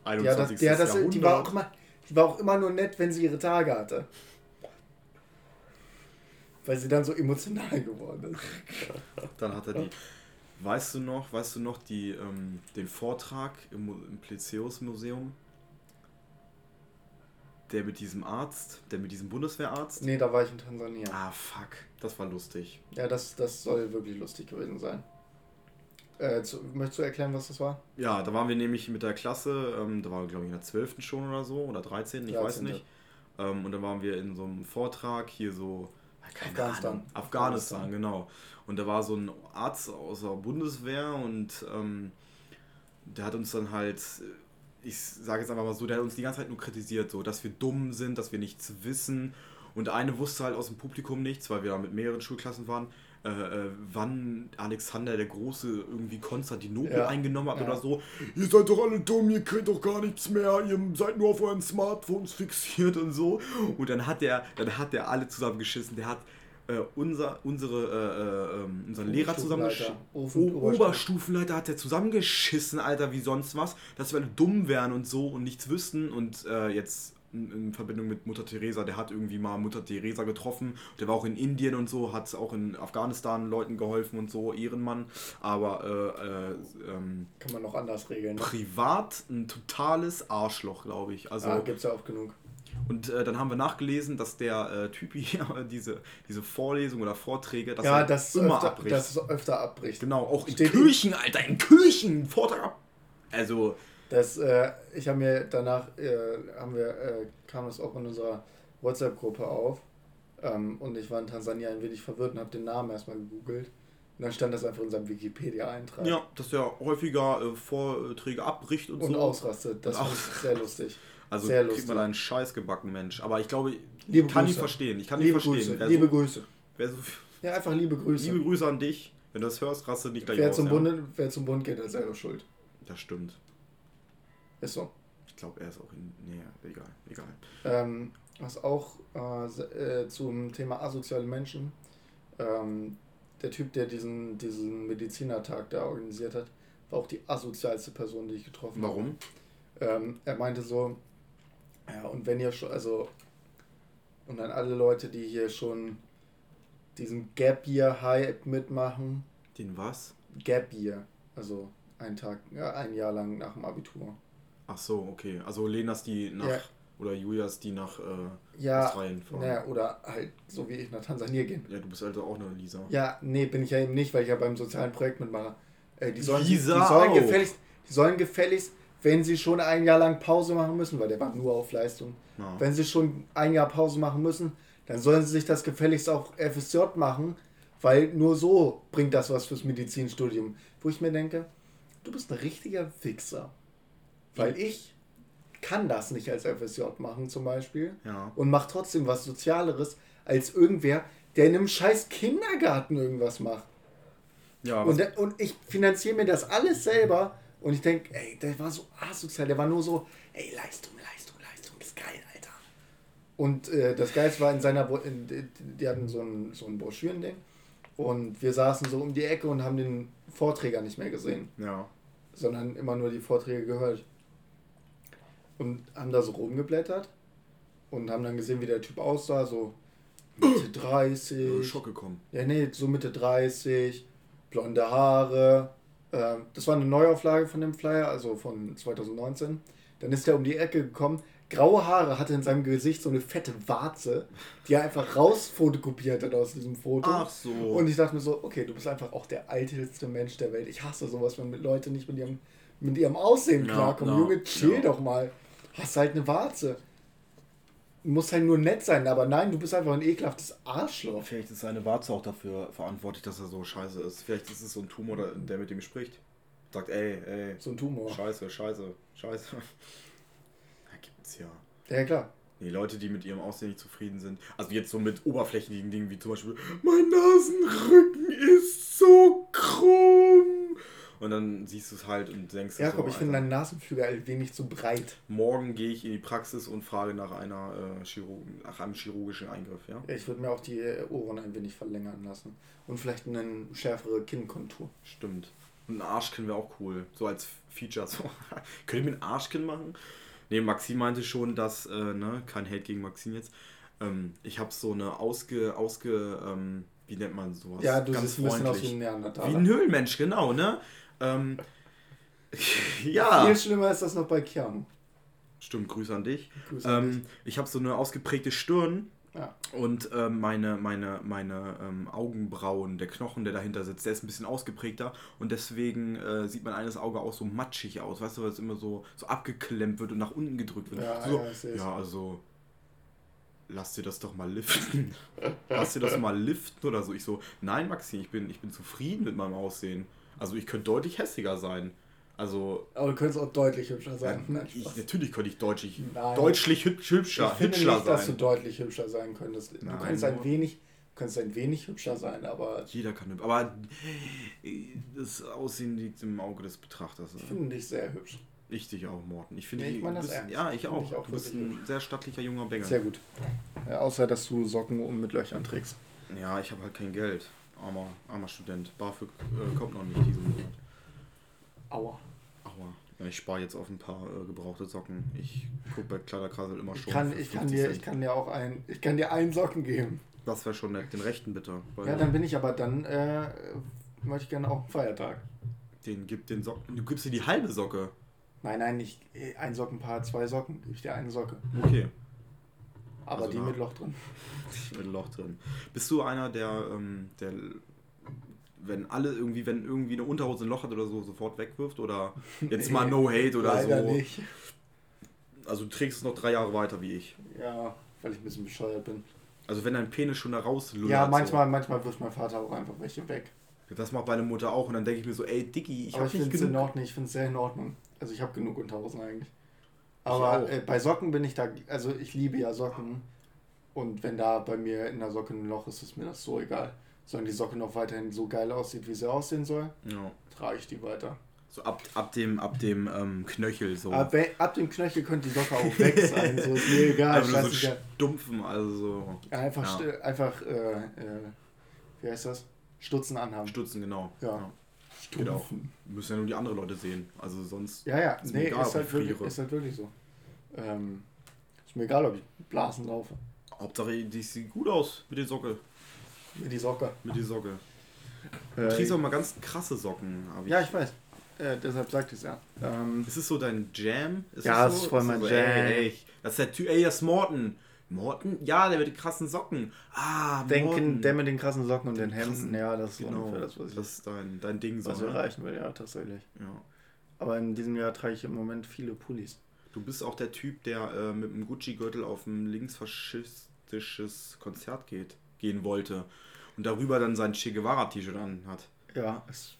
Ja, das, 21. ja, das, die, war auch Jahrhundert. immer, die war auch immer nur nett, wenn sie ihre Tage hatte. Weil sie dann so emotional geworden ist. Dann hat er die. Weißt du noch, weißt du noch die, ähm, den Vortrag im, im Plezeus Museum? Der mit diesem Arzt, der mit diesem Bundeswehrarzt? Nee, da war ich in Tansania. Ah, fuck. Das war lustig. Ja, das, das soll wirklich lustig gewesen sein. Äh, zu, möchtest du erklären, was das war? Ja, da waren wir nämlich mit der Klasse, ähm, da waren wir glaube ich in der 12. schon oder so, oder 13, ich weiß 13.. nicht. Ähm, und dann waren wir in so einem Vortrag hier so, keine Afghanistan. Ahnung, Afghanistan, genau. Und da war so ein Arzt aus der Bundeswehr und ähm, der hat uns dann halt, ich sage jetzt einfach mal so, der hat uns die ganze Zeit nur kritisiert, so, dass wir dumm sind, dass wir nichts wissen. Und eine wusste halt aus dem Publikum nichts, weil wir da mit mehreren Schulklassen waren, äh, äh, wann Alexander der Große irgendwie Konstantinopel Ja. eingenommen hat Ja. oder so. Ihr seid doch alle dumm, ihr könnt doch gar nichts mehr, ihr seid nur auf euren Smartphones fixiert und so. Und dann hat der, dann hat der alle zusammengeschissen. Der hat äh, unser, unsere, äh, äh, ähm, unseren Lehrer zusammengeschissen. Oberstufenleiter. Oberstufenleiter hat der zusammengeschissen, Alter, wie sonst was, dass wir alle dumm wären und so und nichts wüssten und äh, jetzt in, in Verbindung mit Mutter Teresa. Der hat irgendwie mal Mutter Teresa getroffen. Der war auch in Indien und so, hat auch in Afghanistan Leuten geholfen und so, Ehrenmann. Aber äh, äh, ähm, Kann man noch anders regeln. Ne? privat ein totales Arschloch, glaube ich. Also Ah, gibt's ja auch genug. und äh, dann haben wir nachgelesen, dass der äh, Typ hier diese, diese Vorlesung oder Vorträge, dass ja, er das immer öfter, abbricht. das öfter abbricht. genau, auch in Steht in- Kirchen, Alter, in Kirchen Vortrag ab. Also, Das, äh, ich habe mir danach, äh, haben wir, äh, kam das auch in unserer WhatsApp-Gruppe auf. Ähm, und ich war in Tansania ein wenig verwirrt und habe den Namen erstmal gegoogelt. Und dann stand das einfach in seinem Wikipedia-Eintrag. ja, dass er häufiger äh, Vorträge abbricht und, Und so. ausrastet. Das ich sehr lustig. Also sehr kriegt lustig. man einen Scheiß gebacken, Mensch. Aber ich glaube, Liebe ich kann ihn verstehen. Ich kann Liebe ihn verstehen. Grüße. Wer Liebe so, Grüße. wer so, Ja, einfach liebe Grüße. liebe Grüße an dich. Wenn du das hörst, raste nicht gleich wer, aus. zum ja. Bund, wer zum Bund geht, ist selber schuld. Das stimmt. Ist so. Ich glaube, er ist auch in. Nee, egal, egal. Ähm, was auch äh, äh, zum Thema asoziale Menschen, ähm, der Typ, der diesen, diesen Medizinertag da organisiert hat, war auch die asozialste Person, die ich getroffen Warum? habe. Ähm, er meinte so, ja, und wenn ihr schon, also, und an alle Leute, die hier schon diesen Gap Year Hype mitmachen, Den was? Gap Year, also ein Tag, ja, ein Jahr lang nach dem Abitur. Ach so, okay. Also Lenas die nach. Ja. Oder Julias die nach äh, Ja, Australien fahren. naja, oder halt so wie ich nach Tansania gehen. Ja, du bist also auch eine Lisa. Ja, nee, bin ich ja eben nicht, weil ich ja beim sozialen Projekt mitmache. Äh, die sollen, Lisa die, sollen auch. gefälligst, die sollen gefälligst, wenn sie schon ein Jahr lang Pause machen müssen, weil der war nur auf Leistung, Ja. wenn sie schon ein Jahr Pause machen müssen, dann sollen sie sich das gefälligst auch FSJ machen, weil nur so bringt das was fürs Medizinstudium. Wo ich mir denke, du bist ein richtiger Fixer. Weil ich kann das nicht als FSJ machen zum Beispiel Ja. und macht trotzdem was Sozialeres als irgendwer, der in einem scheiß Kindergarten irgendwas macht. Ja, Und, und ich finanziere mir das alles selber und ich denke, ey, der war so asozial, der war nur so, ey, Leistung, Leistung, Leistung, ist geil, Alter. Und äh, das Geilste war in seiner, in, die- die hatten so ein, so ein Broschürending und wir saßen so um die Ecke und haben den Vorträger nicht mehr gesehen, ja. sondern immer nur die Vorträge gehört. Und haben da so rumgeblättert und haben dann gesehen, wie der Typ aussah, so Mitte 30. Schock gekommen. Ja, nee, so Mitte 30, blonde Haare. Ähm, das war eine Neuauflage von dem Flyer, also von 2019. Dann ist er um die Ecke gekommen. Graue Haare hatte in seinem Gesicht so eine fette Warze, die er einfach rausfotokopiert hat aus diesem Foto. Ach so. Und ich dachte mir so, okay, du bist einfach auch der älteste Mensch der Welt. Ich hasse sowas, wenn Leute nicht mit ihrem, mit ihrem Aussehen Ja, klarkommen. ja, Junge, chill ja. doch mal. Hast halt eine Warze. Muss halt nur nett sein, aber nein, du bist einfach ein ekelhaftes Arschloch. Vielleicht ist seine Warze auch dafür verantwortlich, dass er so scheiße ist. Vielleicht ist es so ein Tumor, der- mit ihm spricht. Sagt, ey, ey, So ein Tumor. scheiße, scheiße, scheiße. Da gibt's ja. Ja, klar. Nee, Leute, die mit ihrem Aussehen nicht zufrieden sind. Also jetzt so mit oberflächlichen Dingen wie zum Beispiel, mein Nasenrücken ist so krumm. Und dann siehst du es halt und denkst, dir Jakob, so, ich finde deinen Nasenflügel ein wenig zu breit. morgen gehe ich in die Praxis und frage nach einer äh, Chirurg nach einem chirurgischen Eingriff, ja? Ja, Ich würde mir auch die äh, Ohren ein wenig verlängern lassen. Und vielleicht eine schärfere Kinnkontur. Stimmt. Und ein Arschkinn wäre auch cool. So als Feature. So. Können wir ein Arschkinn machen? Nee, Maxim meinte schon, dass, äh, ne, kein Hate gegen Maxim jetzt. Ähm, ich habe so eine ausge, ausge, ähm, wie nennt man sowas? Ja, du siehst ein bisschen aus wie ein Wie Neandertaler. ein Höhlenmensch, genau, ne? Ähm, ja. Viel schlimmer ist das noch bei Keanu. Stimmt, Grüße an dich. Grüße an Ähm, ich habe so eine ausgeprägte Stirn Ja. und ähm, meine, meine, meine ähm, Augenbrauen, der Knochen, der dahinter sitzt, der ist ein bisschen ausgeprägter und deswegen äh, sieht mein eines Auge auch so matschig aus, weißt du, weil es immer so, so abgeklemmt wird und nach unten gedrückt wird. Ja, so, ja, ja, also lass dir das doch mal liften. lass dir das mal liften oder so. Ich so, nein, Maxi, ich bin, ich bin zufrieden mit meinem Aussehen. Also ich könnte deutlich hässlicher sein. Also Aber du könntest auch deutlich hübscher sein. Nein, ich, natürlich könnte ich deutlich, Nein. deutlich hübsch, ich hübscher, finde hübscher nicht, dass du sein. deutlich hübscher sein könntest. Du Nein, könntest ein wenig, du könntest ein wenig hübscher sein, aber Jeder kann hübsch. Aber das Aussehen liegt im Auge des Betrachters. ich finde dich sehr hübsch. Ich dich auch, Morten. Ich finde, Nee, ich du das bist, ernst. ja, ich Finde auch. ich auch Du bist ein sehr stattlicher junger Bengel. Sehr gut. Ja, außer, dass du Socken um mit Löchern trägst. Ja, ich habe halt kein Geld. Armer, armer Student. BAföG äh, kommt noch nicht diesen Monat. Aua. Aua. Ja, ich spare jetzt auf ein paar äh, gebrauchte Socken. Ich gucke bei Kleiderkasel immer Ich schon. kann, für ich, kann 50 dir, Cent. ich kann dir auch ein, ich kann dir einen Socken geben. Das wäre schon nett. Den rechten bitte. Ja, dann bin ich aber dann, äh, möchte ich gerne auch einen Feiertag. Den gibt den Socken. Du gibst dir die halbe Socke. Nein, nein, nicht äh, ein Sockenpaar, zwei Socken. Gebe ich dir eine Socke. Okay. Aber Also die na- mit Loch drin. Mit Loch drin. Bist du einer, der, ähm, der wenn alle irgendwie, wenn irgendwie eine Unterhose ein Loch hat oder so, sofort wegwirft? Oder jetzt mal No Hate oder Leider so? nicht. Also du trägst es noch drei Jahre weiter wie ich. Ja, weil ich ein bisschen bescheuert bin. Also wenn dein Penis schon da rauslullert. Ja, manchmal, manchmal wirft mein Vater auch einfach welche weg. So. Das macht meine Mutter auch und dann denke ich mir so, ey Dicky, ich aber hab ich nicht finde es in genug. Ordnung. Ich finde es sehr in Ordnung. Also ich habe genug Unterhosen eigentlich. Aber äh, bei Socken bin ich da, also ich liebe ja Socken. Und wenn da bei mir in der Socke ein Loch ist, ist mir das so egal. Solange die Socke noch weiterhin so geil aussieht, wie sie aussehen soll, Ja. trage ich die weiter. So ab, ab dem, ab dem ähm, Knöchel so. Ab, ab dem Knöchel könnte die Socke auch weg sein, so ist mir egal. also so stumpfen, also so. Ja, einfach, Ja. einfach äh, äh, wie heißt das? Stutzen anhaben. Stutzen, genau. Ja. Geht auch. Müssen ja nur die anderen Leute sehen. Also sonst. Ja, ja, Ist nee, egal, ist, halt ich wirklich, ist halt wirklich so. Ähm, ist mir egal, ob ich Blasen laufe. Hauptsache, die sieht gut aus mit der Socke. Mit die Socke. Mit der Socke. Äh, trägst auch mal ganz krasse Socken. hab ja, ich weiß. Äh, deshalb sagte ich es ja. Ähm, Ist es so dein Jam? Ist Ja, das es so? ist voll mein so, Jam. Ey, ey, das ist der Typ, ey, das ist Morten. Morten? Ja, der mit den krassen Socken. Ah, denken, Morten. der mit den krassen Socken und den Hemden, krassen- ja, das ist so Genau, ungefähr das, was ich, das ist dein, dein Ding so. was ne? erreichen will, ja, tatsächlich. Ja. Aber in diesem Jahr trage ich im Moment viele Pullis. Du bist auch der Typ, der äh, mit einem Gucci-Gürtel auf ein linksfaschistisches Konzert geht, gehen wollte und darüber dann sein Che Guevara-T-Shirt anhat. Ja, es,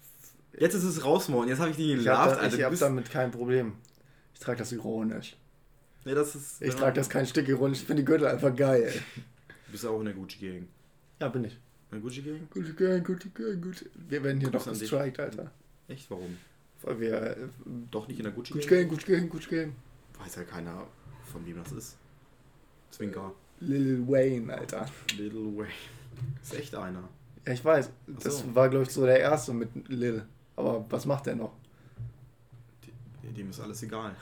Jetzt ist es raus, Morten. Jetzt habe ich dich ich gelacht, habe da, ich Du hab bist, damit kein Problem. Ich trage das ironisch. Ja, das ist, Ich ja, trage das kein Stück ironisch, ich finde die Gürtel einfach geil. Du bist auch in der Gucci-Gang. Ja, bin ich. In der Gucci-Gang? Gucci Gang, Gucci Gang, Gucci. Wir werden hier doch gestrikt, Alter. Echt, warum? Weil wir. Äh, Doch nicht in der Gucci Gucci-Gang? Gang, Gucci Gang, Gucci Gang. Weiß ja keiner, von wem das ist. Zwinker. Lil Wayne, Alter. Little Way. Ist echt einer. Ja, ich weiß. Das so. war, glaube ich, so der erste mit Lil. Aber was macht der noch? Dem ist alles egal.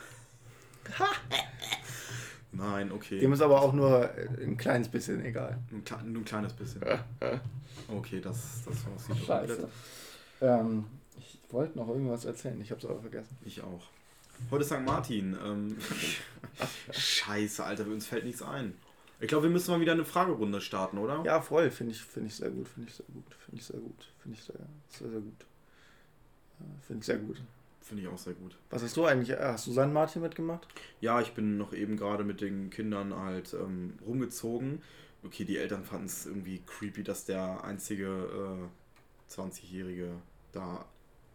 Nein, okay. Dem ist aber auch nur ein kleines bisschen egal. Nur ein, kle- nur ein kleines bisschen. Okay, das, das war's. hier Scheiße. Ähm, ich wollte noch irgendwas erzählen, ich habe es aber vergessen. Ich auch. Heute ist St. Martin. Ähm, Scheiße, Alter, uns fällt nichts ein. Ich glaube, wir müssen mal wieder eine Fragerunde starten, oder? Ja, voll, finde ich, finde ich sehr gut, finde ich sehr gut, finde ich sehr gut, finde ich sehr, sehr, sehr gut. Äh, Finde ich sehr gut. Finde ich auch sehr gut. Was hast du eigentlich? äh, Hast du St. Martin mitgemacht? Ja, ich bin noch eben gerade mit den Kindern halt ähm, rumgezogen. Okay, die Eltern fanden es irgendwie creepy, dass der einzige äh, 20-Jährige da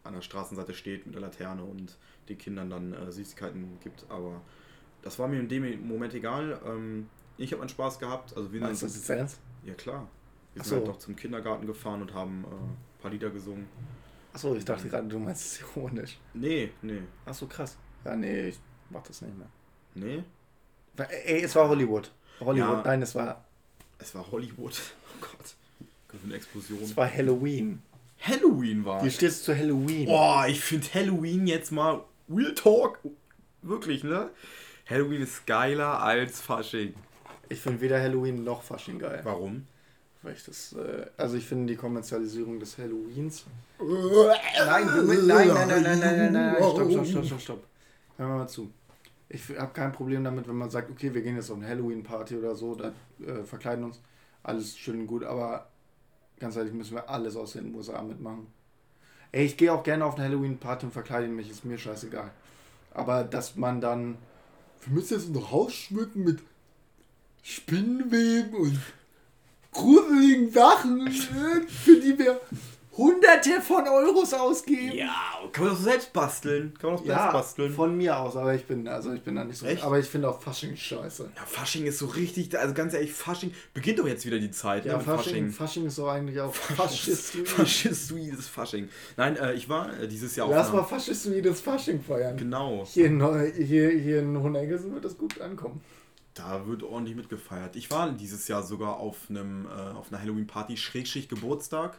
an der Straßenseite steht mit der Laterne und den Kindern dann äh, Süßigkeiten gibt. Aber das war mir in dem Moment egal. Ähm, ich habe meinen Spaß gehabt. Also wir Meinst sind das jetzt ernst? ja klar. Wir Ach sind so. halt noch zum Kindergarten gefahren und haben äh, ein paar Lieder gesungen. Achso, ich dachte gerade, du meinst es ironisch. Nee, nee, Achso, krass. Ja, nee, ich mach das nicht mehr. nee. Ey, es war Hollywood. Hollywood, Ja. nein, es war, Es war Hollywood. Oh Gott. Gott, eine Explosion. es war Halloween. Halloween war. Wie stehst du zu Halloween? Boah, ich finde Halloween jetzt mal Real Talk. Wirklich, ne? Halloween ist geiler als Fasching. Ich finde weder Halloween noch Fasching geil. Warum? Weil ich das, äh, also ich finde die Kommerzialisierung des Halloweens. Nein, nein, nein, nein, nein, nein, nein, nein, stopp, stopp, stopp, stopp, stopp. Hör mal zu. Ich habe kein Problem damit, wenn man sagt, okay, wir gehen jetzt auf eine Halloween-Party oder so, da äh, verkleiden uns, alles schön und gut, aber ganz ehrlich müssen wir alles aus den USA mitmachen. Ey, ich gehe auch gerne auf eine Halloween-Party und verkleide mich, ist mir scheißegal. Aber dass man dann, wir müssen jetzt unser Haus schmücken mit Spinnenweben und gruseligen Sachen, äh, für die wir hunderte von Euros ausgeben. Ja, kann man doch selbst basteln. Kann man doch selbst Ja, basteln. von mir aus, aber ich bin, also ich bin da nicht so. Echt? Aber ich finde auch Fasching scheiße. Ja, Fasching ist so richtig, also ganz ehrlich, Fasching beginnt doch jetzt wieder die Zeit, Ja, ne? Fasching, Fasching ist so eigentlich auch faschistoid. Faschistoides Fasching. Nein, äh, ich war äh, dieses Jahr Lass auf mal faschistoides Fasching feiern. Genau, Hier in, hier, hier in Hoheneggelsen wird das gut ankommen. Da wird ordentlich mitgefeiert. Ich war dieses Jahr sogar auf einem äh, auf einer Halloween-Party, Schrägschicht Geburtstag.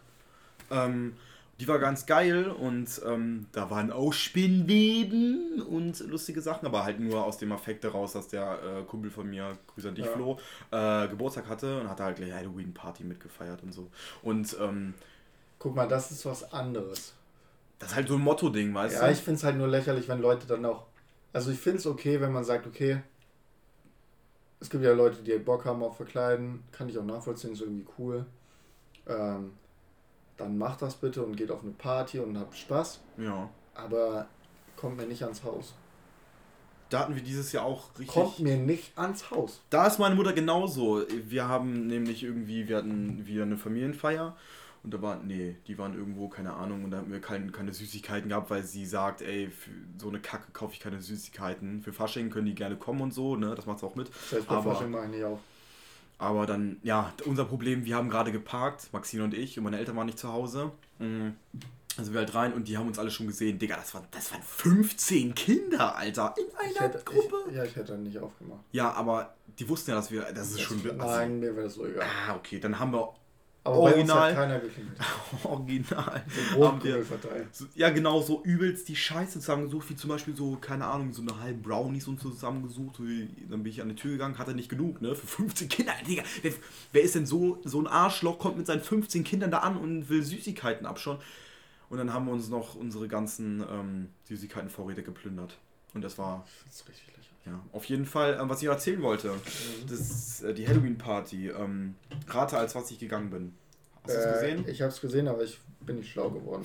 Ähm, Die war ganz geil und ähm, da waren auch Spinnweben und lustige Sachen, aber halt nur aus dem Affekt heraus, dass der äh, Kumpel von mir, Grüße an dich, Ja. Flo, äh, Geburtstag hatte und hatte halt gleich Halloween-Party mitgefeiert und so. Und ähm, Guck mal, das ist was anderes. das ist halt so ein Motto-Ding, weißt Ja, du? ich finde es halt nur lächerlich, wenn Leute dann auch. Also ich finde es okay, wenn man sagt, okay, es gibt ja Leute, die Bock haben auf Verkleiden, kann ich auch nachvollziehen, ist irgendwie cool. Ähm, dann macht das bitte und geht auf eine Party und habt Spaß, ja. aber kommt mir nicht ans Haus. Da hatten wir dieses Jahr auch richtig. Kommt mir nicht ans Haus. Da ist meine Mutter genauso. Wir haben nämlich irgendwie, wir hatten wieder eine Familienfeier und da waren, nee, die waren irgendwo, keine Ahnung, und da haben wir keine, keine Süßigkeiten gehabt, weil sie sagt, ey, für so eine Kacke kaufe ich keine Süßigkeiten. Für Fasching können die gerne kommen und so, ne, das macht sie auch mit. Das heißt, bei Aber- Fasching mache ich nicht auf. Aber dann, ja, unser Problem, wir haben gerade geparkt, Maxine und ich, und meine Eltern waren nicht zu Hause. Mhm. Also wir halt rein und die haben uns alle schon gesehen. Digga, das waren, das waren 15 Kinder, Alter, in einer hätte, Gruppe. ich, ja, ich hätte dann nicht aufgemacht. Ja, aber die wussten ja, dass wir, das ist schon... Nein, mir wäre das so egal. Ah, okay, dann haben wir Aber bei uns Original. hat keiner geklingelt. original. So wir, so, ja, genau, so übelst die Scheiße zusammengesucht, wie zum Beispiel so, keine Ahnung, so eine halbe Brownies und so zusammengesucht. Dann bin ich an die Tür gegangen, hatte nicht genug, ne? Für 15 Kinder, Digga. Wer, wer ist denn so, so ein Arschloch, kommt mit seinen 15 Kindern da an und will Süßigkeiten abschauen? Und dann haben wir uns noch unsere ganzen ähm, Süßigkeitenvorräte geplündert. Und das war, Das ist richtig lächerlich. ja, auf jeden Fall, ähm, was ich erzählen wollte. Das ist äh, die Halloween-Party. Ähm, rate, als was ich gegangen bin. Hast du es Äh, gesehen? Ich habe es gesehen, aber ich bin nicht schlau geworden.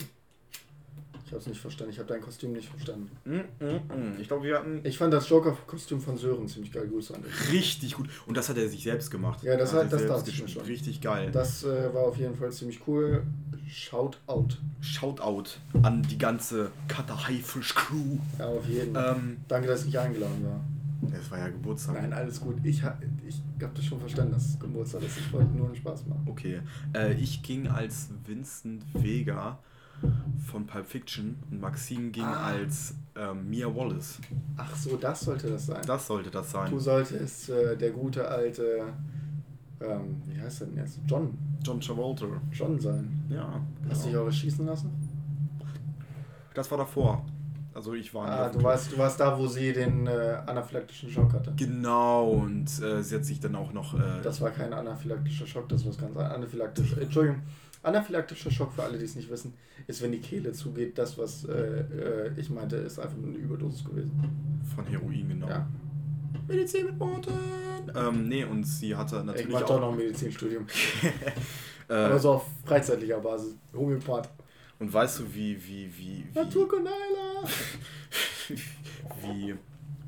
Ich habe es nicht verstanden. Ich habe dein Kostüm nicht verstanden. Mm, mm, mm. Ich glaube, wir hatten Ich fand das Joker-Kostüm von Sören ziemlich geil. Grüße an dich. richtig gut. Und das hat er sich selbst gemacht. Ja, das Hat hat- er das dachte ich mir schon. Richtig geil. Das äh, war auf jeden Fall ziemlich cool. Shout out. Shoutout an die ganze Cutter Haifisch Crew. Ja, auf jeden Fall. Ähm, Danke, dass ich eingeladen war. das war ja Geburtstag. Nein, alles gut. Ich, ha- ich habe das schon verstanden, dass es Geburtstag ist. Ich wollte nur einen Spaß machen. Okay. Äh, ich ging als Vincent Vega von Pulp Fiction und Maxine ging Ah. als ähm, Mia Wallace. Ach so, das sollte das sein. Das sollte das sein. Du solltest äh, der gute alte, ähm, wie heißt er denn jetzt? John. John Travolta. John sein. Ja. Hast du dich Genau. auch schießen lassen? Das war davor. Also ich war Ah, du warst, du warst da, wo sie den äh, anaphylaktischen Schock hatte. Genau, und äh, sie hat sich dann auch noch. Äh, Das war kein anaphylaktischer Schock, das war was ganz. Anaphylaktisch, Entschuldigung. Anaphylaktischer Schock, für alle, die es nicht wissen, ist, wenn die Kehle zugeht. Das, was äh, äh, ich meinte, ist einfach nur eine Überdosis gewesen. von Heroin, genau. Ja. Medizin mit Worten. Ähm, nee, und sie hatte Ich natürlich mache doch auch. noch ein Medizinstudium. äh, Aber so auf freizeitlicher Basis. Homöopath. und weißt du, wie, wie, wie, wie, Naturkundeiler! wie,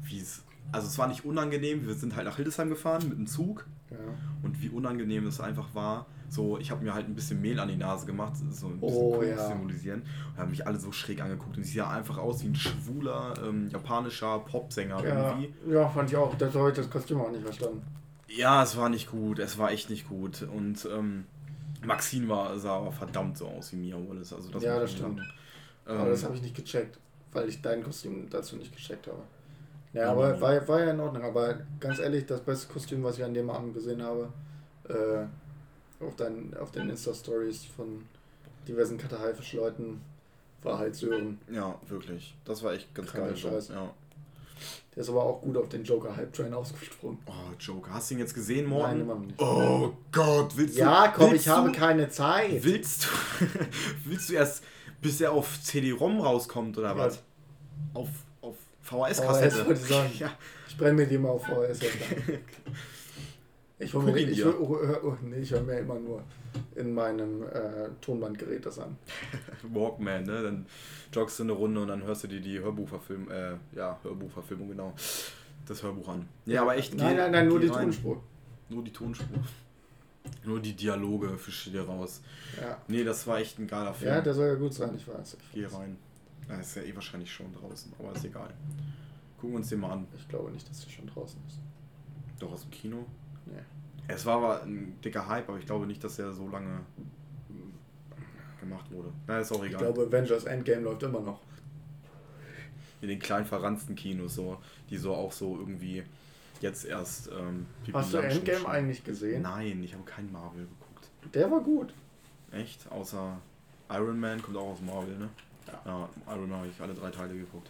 wie es. Also es war nicht unangenehm, wir sind halt nach Hildesheim gefahren mit dem Zug Ja. und wie unangenehm das einfach war. So, ich habe mir halt ein bisschen Mehl an die Nase gemacht, so ein bisschen Oh, ja. symbolisieren. Und haben mich alle so schräg angeguckt und sie sah einfach aus wie ein schwuler ähm, japanischer Popsänger Ja, irgendwie. ja, fand ich auch. Das habe ich das Kostüm auch nicht verstanden. Ja, es war nicht gut, es war echt nicht gut. Und ähm, Maxine war, sah aber verdammt so aus wie Mia Wallace. Also das Ja, das stimmt. sagen. Aber Ähm, das habe ich nicht gecheckt, weil ich dein Kostüm dazu nicht gecheckt habe. Ja, Ja, aber ja. war, war ja in Ordnung. Aber ganz ehrlich, das beste Kostüm, was ich an dem Abend gesehen habe, äh, auf, dein, auf den Insta-Stories von diversen Kater-Haifisch-Leuten, war halt Sören. ja, wirklich. Das war echt ganz Kranker geil. Scheiß. Ja. Der ist aber auch gut auf den Joker-Hype-Train ausgesprungen. Oh, Joker. Hast du ihn jetzt gesehen, Morten? Nein, immer nicht. Oh Gott, willst Ja, du. komm, willst ich habe du, keine Zeit. Willst du. willst du erst, bis er auf CD-ROM rauskommt oder Ja. was? Auf, VHS VHS-Kassette. wollte ich sagen. Ja. Ich brenne mir die mal auf VHS. Ich Guck mir, ich, hol, oh, oh, oh, nee, ich höre mir immer nur in meinem äh, Tonbandgerät das an. Walkman, ne? Dann joggst du eine Runde und dann hörst du dir die Hörbuchverfilmung, äh, ja, Hörbuchverfilmung, genau. Das Hörbuch an. Ja, aber echt. Nein, geh- nein, nein, nur die rein. Tonspur. Nur die Tonspur. Nur die Dialoge fische dir raus. Ja. Nee, das war echt ein geiler Film. ja, der soll ja gut sein, ich weiß. Ich, Geh rein. Ja, ist ja eh wahrscheinlich schon draußen, aber ist egal. Gucken wir uns den mal an. ich glaube nicht, dass der schon draußen ist. Doch aus dem Kino. Nee. Es war aber ein dicker Hype, aber ich glaube nicht, dass er so lange gemacht wurde. Na, ist auch Ich egal. glaube, Avengers Endgame läuft immer noch. In den kleinen verranzten Kinos, so, die so auch so irgendwie jetzt erst. Ähm, Hast du Endgame schon- eigentlich gesehen? Nein, ich habe keinen Marvel geguckt. Der war gut. Echt? Außer Iron Man kommt auch aus Marvel, ne? Ja. Ja, Iron Man habe ich alle drei Teile geguckt.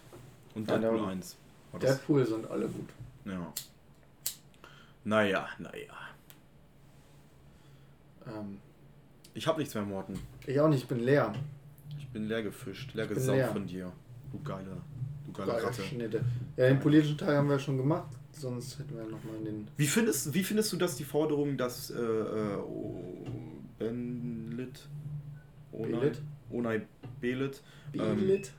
Und Deadpool der- 1. War das- Deadpool sind alle gut. Ja. Naja, naja. Ähm, Ich habe nichts mehr, Morten. ich auch nicht, ich bin leer. Ich bin leer gefischt, leer gesaugt von dir. Du geile, du geile Geile Ratte. Schnitte. Ja, den politischen Teil haben wir schon gemacht, sonst hätten wir nochmal in den. Wie findest, wie findest du das, die Forderung, dass äh, äh, O- Benlit, Onay, Belit? Belit, ähm?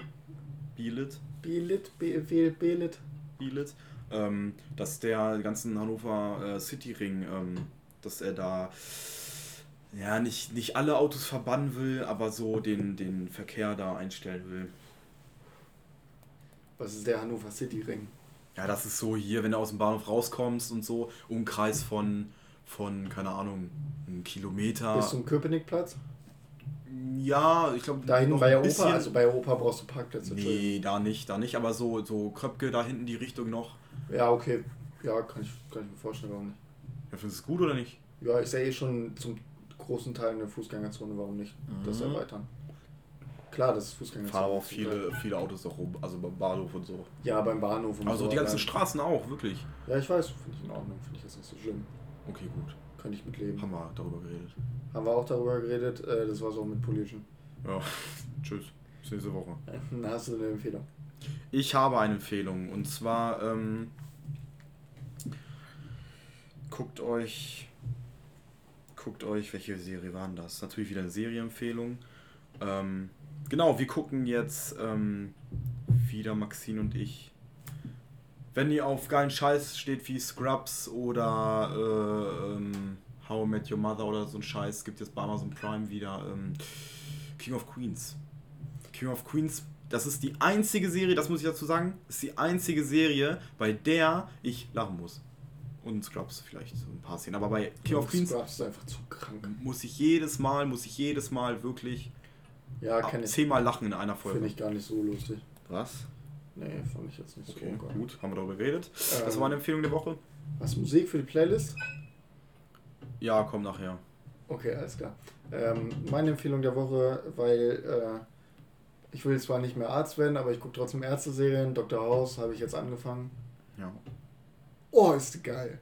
Belit, Bilit? Be- Be- Belit? Belit, ähm, dass der ganzen Hannover äh, City Ring, ähm, dass er da ja nicht, nicht alle Autos verbannen will, aber so den, den Verkehr da einstellen will. Was ist der Hannover City Ring? Ja, das ist so hier, wenn du aus dem Bahnhof rauskommst und so, Umkreis von, von keine Ahnung, einem Kilometer. Bis zum Köpenickplatz? Ja, ich glaube. Da hinten bei der bisschen- Oper, also bei der Oper brauchst du Parkplätze. Nee, da nicht, da nicht, aber so, so Kröpke da hinten die Richtung noch. Ja, okay. Ja, kann ich, kann ich mir vorstellen, warum nicht. Ja, findest du es gut oder nicht? Ja, ich sehe eh schon zum großen Teil eine Fußgängerzone, warum nicht das Mhm. erweitern? Klar, das ist Fußgängerzone. Fahren aber auch viele, viele Autos auch rum, also beim Bahnhof und so. Ja, beim Bahnhof und Also so. die ganzen Straßen auch, wirklich. Ja, ich weiß, finde ich in Ordnung, finde ich jetzt nicht so schlimm. Okay, gut. Kann ich mitleben. Haben wir darüber geredet. Haben wir auch darüber geredet, äh, das war so mit Politischen. Ja, tschüss. Bis nächste Woche. Da hast du eine Empfehlung. Ich habe eine Empfehlung und zwar ähm, guckt euch guckt euch, welche Serie war denn das? Natürlich wieder eine Serienempfehlung. Ähm, genau, wir gucken jetzt ähm, wieder Maxine und ich. Wenn ihr auf geilen Scheiß steht wie Scrubs oder äh, ähm, How I Met Your Mother oder so ein Scheiß, gibt jetzt bei Amazon Prime wieder ähm, King of Queens. King of Queens, das ist die einzige Serie, das muss ich dazu sagen, ist die einzige Serie, bei der ich lachen muss. Und Scrubs vielleicht so ein paar Szenen, aber bei King of Queens Scrubs ist einfach zu krank. muss ich jedes Mal, muss ich jedes Mal wirklich Ja, zehnmal lachen in einer Folge. Finde ich gar nicht so lustig. Was? Nee, fand ich jetzt nicht Okay, so geil. gut, haben wir darüber geredet. Das Ähm, war eine Empfehlung der Woche. Was, Musik für die Playlist? Ja, komm nachher. Okay, alles klar. Ähm, meine Empfehlung der Woche, weil äh, ich will zwar nicht mehr Arzt werden, aber ich gucke trotzdem Ärzte-Serien. Dr. House habe ich jetzt angefangen. Ja. Oh, ist die geil.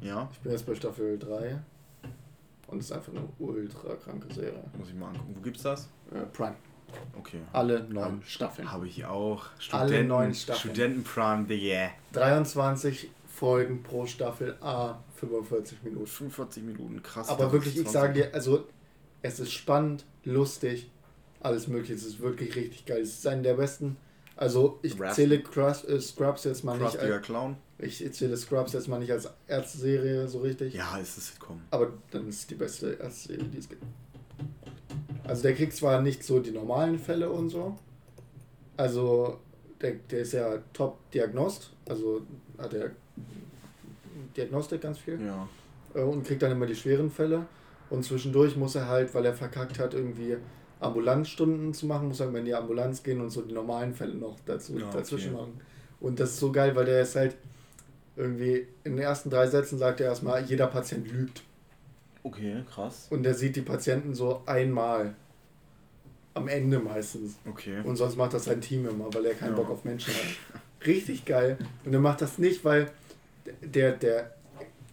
Ja, Ich bin jetzt bei Staffel 3 und es ist einfach eine ultra kranke Serie. muss ich mal angucken. Wo gibt's das? Äh, Prime. Okay. Alle neun Staffeln. Habe ich auch. Alle neun Staffeln. Studenten Prime, the yeah. 23 Folgen pro Staffel, a 45 Minuten. 45 Minuten, krass. Aber wirklich, ich 20. sage dir, also es ist spannend, lustig, alles mögliche. Es ist wirklich richtig geil. Es ist einer der besten. Also ich Rap. zähle Crus, äh, Scrubs jetzt mal nicht Crustiger als, Clown. ich zähle Scrubs jetzt mal nicht als Ärzte-Serie so richtig. Ja, ist es Sitcom. Aber dann ist es die beste Ärzte-Serie, die es gibt. Also der kriegt zwar nicht so die normalen Fälle und so. Also der, der ist ja Top-Diagnost. Also hat er Diagnostik ganz viel. Ja. Äh, und kriegt dann immer die schweren Fälle. Und zwischendurch muss er halt, weil er verkackt hat, irgendwie Ambulanzstunden zu machen, muss er immer in die Ambulanz gehen und so die normalen Fälle noch dazu, Ja, okay. dazwischen machen. Und das ist so geil, weil der ist halt irgendwie in den ersten drei Sätzen sagt er erstmal, jeder Patient lügt. Okay, krass. Und er sieht die Patienten so einmal. Am Ende meistens. Okay. Und sonst macht das sein Team immer, weil er keinen Ja. Bock auf Menschen hat. Richtig geil. Und er macht das nicht, weil der, der,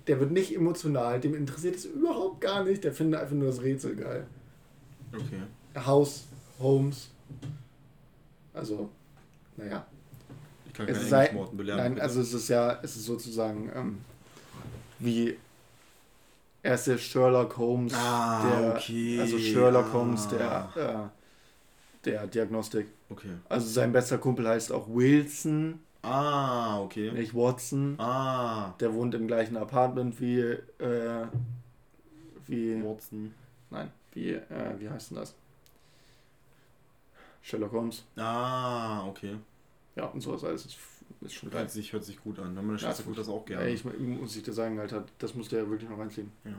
der wird nicht emotional, dem interessiert es überhaupt gar nicht. Der findet einfach nur das Rätsel geil. Okay. House, Homes. Also, naja. Ich kann Es keine Englischworten belernen. Nein, bitte. also es ist ja, es ist sozusagen ähm, wie er ist der Sherlock Holmes, Ah, der, okay. also Sherlock Ah. Holmes, der, äh, der Diagnostik. Okay. Also sein bester Kumpel heißt auch Wilson, Ah, okay. nicht Watson. Ah. Der wohnt im gleichen Apartment wie, äh, wie, Watson. nein, wie, äh, wie heißt denn das? Sherlock Holmes. Ah, okay. Ja, und sowas alles ist, ist schon geil. Hört sich, hört sich gut an. Meine Ja, Schwester ist guckt das auch gerne. Ey, ich muss ich dir sagen, Alter, das musst du ja wirklich noch reinziehen. Ja.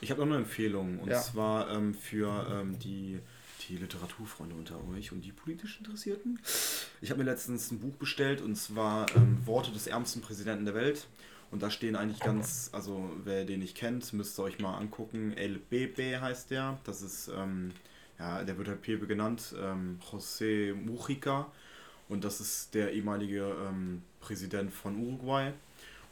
Ich habe noch eine Empfehlung und Ja. zwar ähm, für ähm, die, die Literaturfreunde unter euch und die politisch Interessierten. Ich habe mir letztens ein Buch bestellt und zwar ähm, Worte des ärmsten Präsidenten der Welt. Und da stehen eigentlich ganz, also wer den nicht kennt, müsst ihr euch mal angucken. LBB heißt der. Das ist ähm, ja, der wird halt Pepe genannt, ähm, José Mujica. Und das ist der ehemalige ähm, Präsident von Uruguay.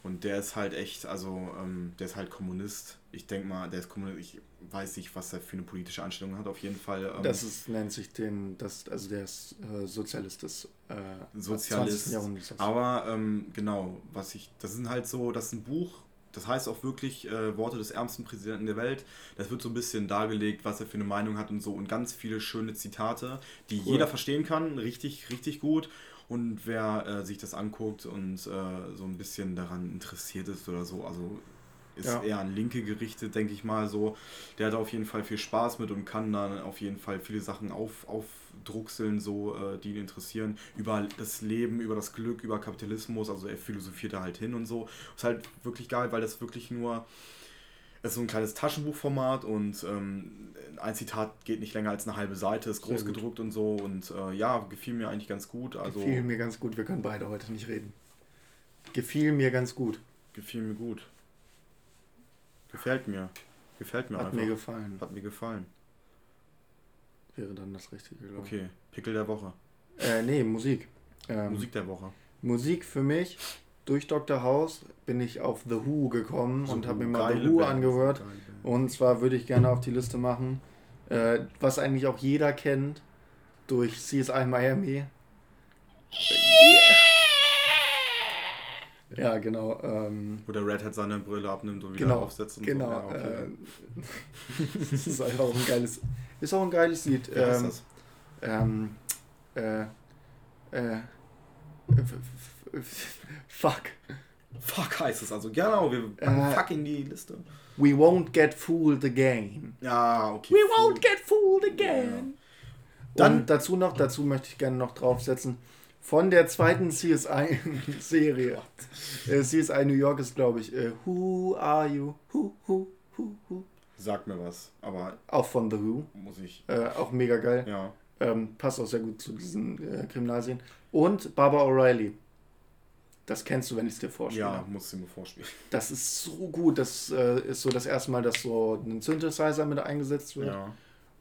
Und der ist halt echt, also ähm, der ist halt Kommunist. Ich denke mal, der ist Kommunist. Ich weiß nicht, was er für eine politische Einstellung hat. Auf jeden Fall. Ähm, Das ist, nennt sich den, das, also der ist äh, Sozialist des äh, 20. Sozialist. Aber ähm, genau, was ich, das sind halt so, das ist ein Buch, das heißt auch wirklich äh, Worte des ärmsten Präsidenten der Welt. Das wird so ein bisschen dargelegt, was er für eine Meinung hat und so und ganz viele schöne Zitate, die Cool. jeder verstehen kann, richtig, richtig gut. Und wer äh, sich das anguckt und äh, so ein bisschen daran interessiert ist oder so, also ist Ja. eher an Linke gerichtet, denke ich mal so. Der hat auf jeden Fall viel Spaß mit und kann dann auf jeden Fall viele Sachen auf, aufdruckseln, so, äh, die ihn interessieren. Über das Leben, über das Glück, über Kapitalismus. Also er philosophiert da halt hin und so. Ist halt wirklich geil, weil das wirklich nur. Es ist so ein kleines Taschenbuchformat und ähm, ein Zitat geht nicht länger als eine halbe Seite, ist groß gedruckt und so. Und äh, ja, gefiel mir eigentlich ganz gut. Also Gefiel mir ganz gut, wir können beide heute nicht reden. Gefiel mir ganz gut. gefiel mir gut. Gefällt mir. Gefällt mir Hat einfach. mir gefallen. Hat mir gefallen. Wäre dann das Richtige, glaube Okay, Pickel der Woche. ich. Äh, nee, Musik. Ähm, Musik der Woche. Musik für mich. Durch Dr. House bin ich auf The Who gekommen und habe mir mal The Who Band, angehört. Und zwar würde ich gerne auf die Liste machen, äh, was eigentlich auch jeder kennt, durch CSI Miami. Ja, genau. Ähm, Wo der Red Hat seine Brille abnimmt und wieder genau, aufsetzt und genau. so. Ja, okay. äh, das ist einfach auch ein geiles, ist auch ein geiles Lied. Heißt Ähm, das? ähm, äh, äh, fuck. Fuck heißt es also. Genau, wir Äh, packen Fuck in die Liste. We won't get fooled again. Ja, okay. We won't get fooled again. Dann- Und dazu noch, dazu möchte ich gerne noch draufsetzen, von der zweiten CSI-Serie. äh, CSI New York ist, glaube ich, äh, Who Are You? Who, who, who, who. Sag mir was, aber Auch von The Who. muss ich. Äh, auch mega geil. Ja. Ähm, passt auch sehr gut zu diesen äh, Kriminalserien. Und Barbara O'Reilly. Das kennst du, wenn ich es dir vorstelle. Ja, musst du mir vorspielen. Das ist so gut. Das äh, ist so das erste Mal, dass so ein Synthesizer mit eingesetzt wird. Ja.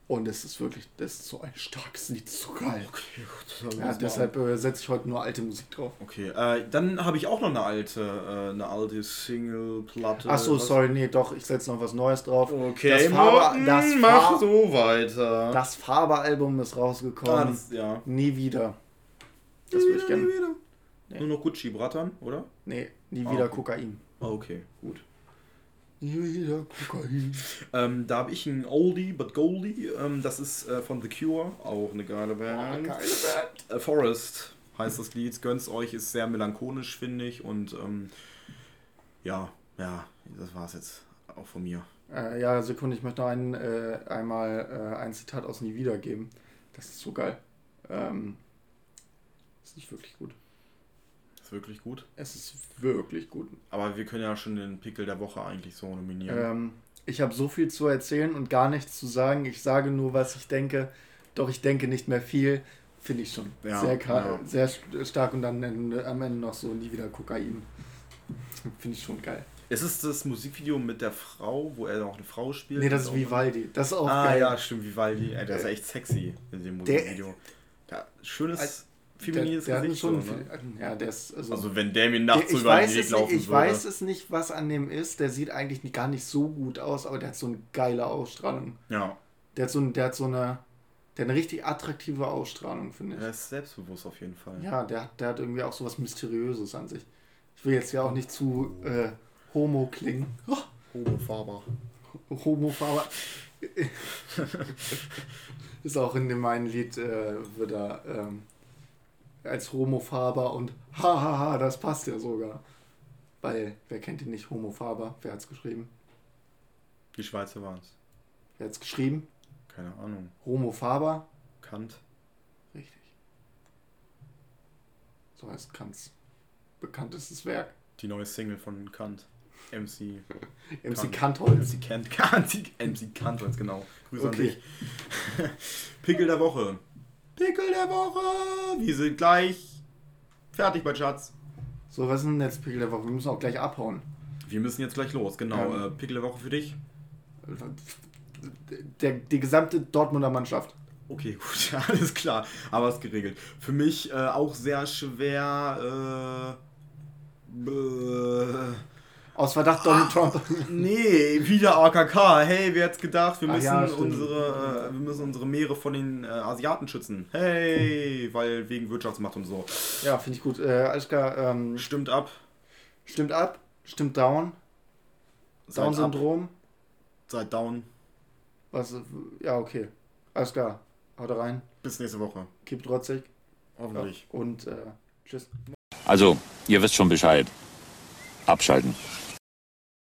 Und es ist wirklich, das ist so ein starkes Lied, so geil. Okay, gut. Ja, deshalb äh, setze ich heute nur alte Musik drauf. Okay, äh, dann habe ich auch noch eine alte, äh, eine alte Single-Platte. Ach so, Was- sorry, nee, doch, ich setze noch was Neues drauf. Okay, Das Faber- Morten, das mach so weiter. Das Faber-Album ist rausgekommen. ah, das, ja. nie wieder. Das würde ich gerne. Nee. Nur noch Gucci brattern, oder? Nee, nie Ah, wieder okay. Kokain. Ah, okay, gut. Ähm, da habe ich ein Oldie but Goldie. Ähm, das ist äh, von The Cure, auch eine geile Band. Geile Band. Äh, Forest heißt das Lied. Gönnt's euch, ist sehr melancholisch, finde ich. Und ähm, ja, ja, das war's jetzt auch von mir. Äh, ja, Sekunde, ich möchte noch ein, äh, einmal äh, ein Zitat aus Nie wieder geben. Das ist so geil. Ähm, ist nicht wirklich gut. Ist wirklich gut. Es ist wirklich gut. Aber wir können ja schon den Pickel der Woche eigentlich so nominieren. Ähm, ich habe so viel zu erzählen und gar nichts zu sagen. Ich sage nur, was ich denke. Doch ich denke nicht mehr viel. Finde ich schon Ja, sehr, ja. sehr st- stark. Und dann am Ende noch so nie wieder Kokain. Finde ich schon geil. Ist es das Musikvideo mit der Frau, wo er auch eine Frau spielt? Nee, das ist Vivaldi. Das ist auch Ah geil. ja, stimmt, Vivaldi. Ey, der ist echt sexy in dem Der- Musikvideo. Ja, schönes, Feminines der, der Gesicht. schon so, ne? viel, Ja, der ist. Also, Also wenn der mir der, nachts so ich über den weiß, Weg es, nicht, laufen ich würde. weiß es nicht, was an dem ist. Der sieht eigentlich nicht- gar nicht so gut aus, aber der hat so eine geile Ausstrahlung. Ja, Der hat so, der hat so eine. Der hat eine richtig attraktive Ausstrahlung, finde ich. er ist selbstbewusst auf jeden Fall. Ja, der, hat- der hat irgendwie auch so was Mysteriöses an sich. Ich will jetzt ja auch nicht zu äh, homo klingen. Oh, Homofaber. Homofaber. Ist auch in dem einen Lied, äh, wird er ähm, als Homofaber und hahaha, das passt ja sogar. Weil, wer kennt ihn nicht, Homofaber? Wer hat's geschrieben? Die Schweizer waren es. Wer hat's geschrieben? Keine Ahnung. Homofaber? Kant. Richtig. So heißt Kants bekanntestes Werk. Die neue Single von Kant. MC. MC Kant. Kantholz. MC Kant. Kant. MC Kant, genau. Grüße Okay. an dich. Pickel der Woche. Pickel der Woche. Wir sind gleich fertig bei Schatz. So, was ist denn jetzt Pickel der Woche? Wir müssen auch gleich abhauen. Wir müssen jetzt gleich los. Genau. Ähm. Äh, Pickel der Woche für dich. der, die gesamte Dortmunder Mannschaft. Okay, gut, ja, alles klar. Aber ist geregelt. Für mich äh, auch sehr schwer. Äh, äh, Aus Verdacht Donald Trump. nee, wieder AKK. Hey, wer hätte gedacht, wir müssen, ja, unsere, äh, wir müssen unsere Meere von den äh, Asiaten schützen. Hey, weil wegen Wirtschaftsmacht und so. Ja, finde ich gut. Äh, alles klar, ähm, Stimmt ab. stimmt ab, stimmt down. Down-Syndrom. Seid down. Was, ja, okay. Alles klar. Haut rein. Bis nächste Woche. Keep trotzig. Hoffentlich. Und äh, tschüss. Also, ihr wisst schon Bescheid. Abschalten.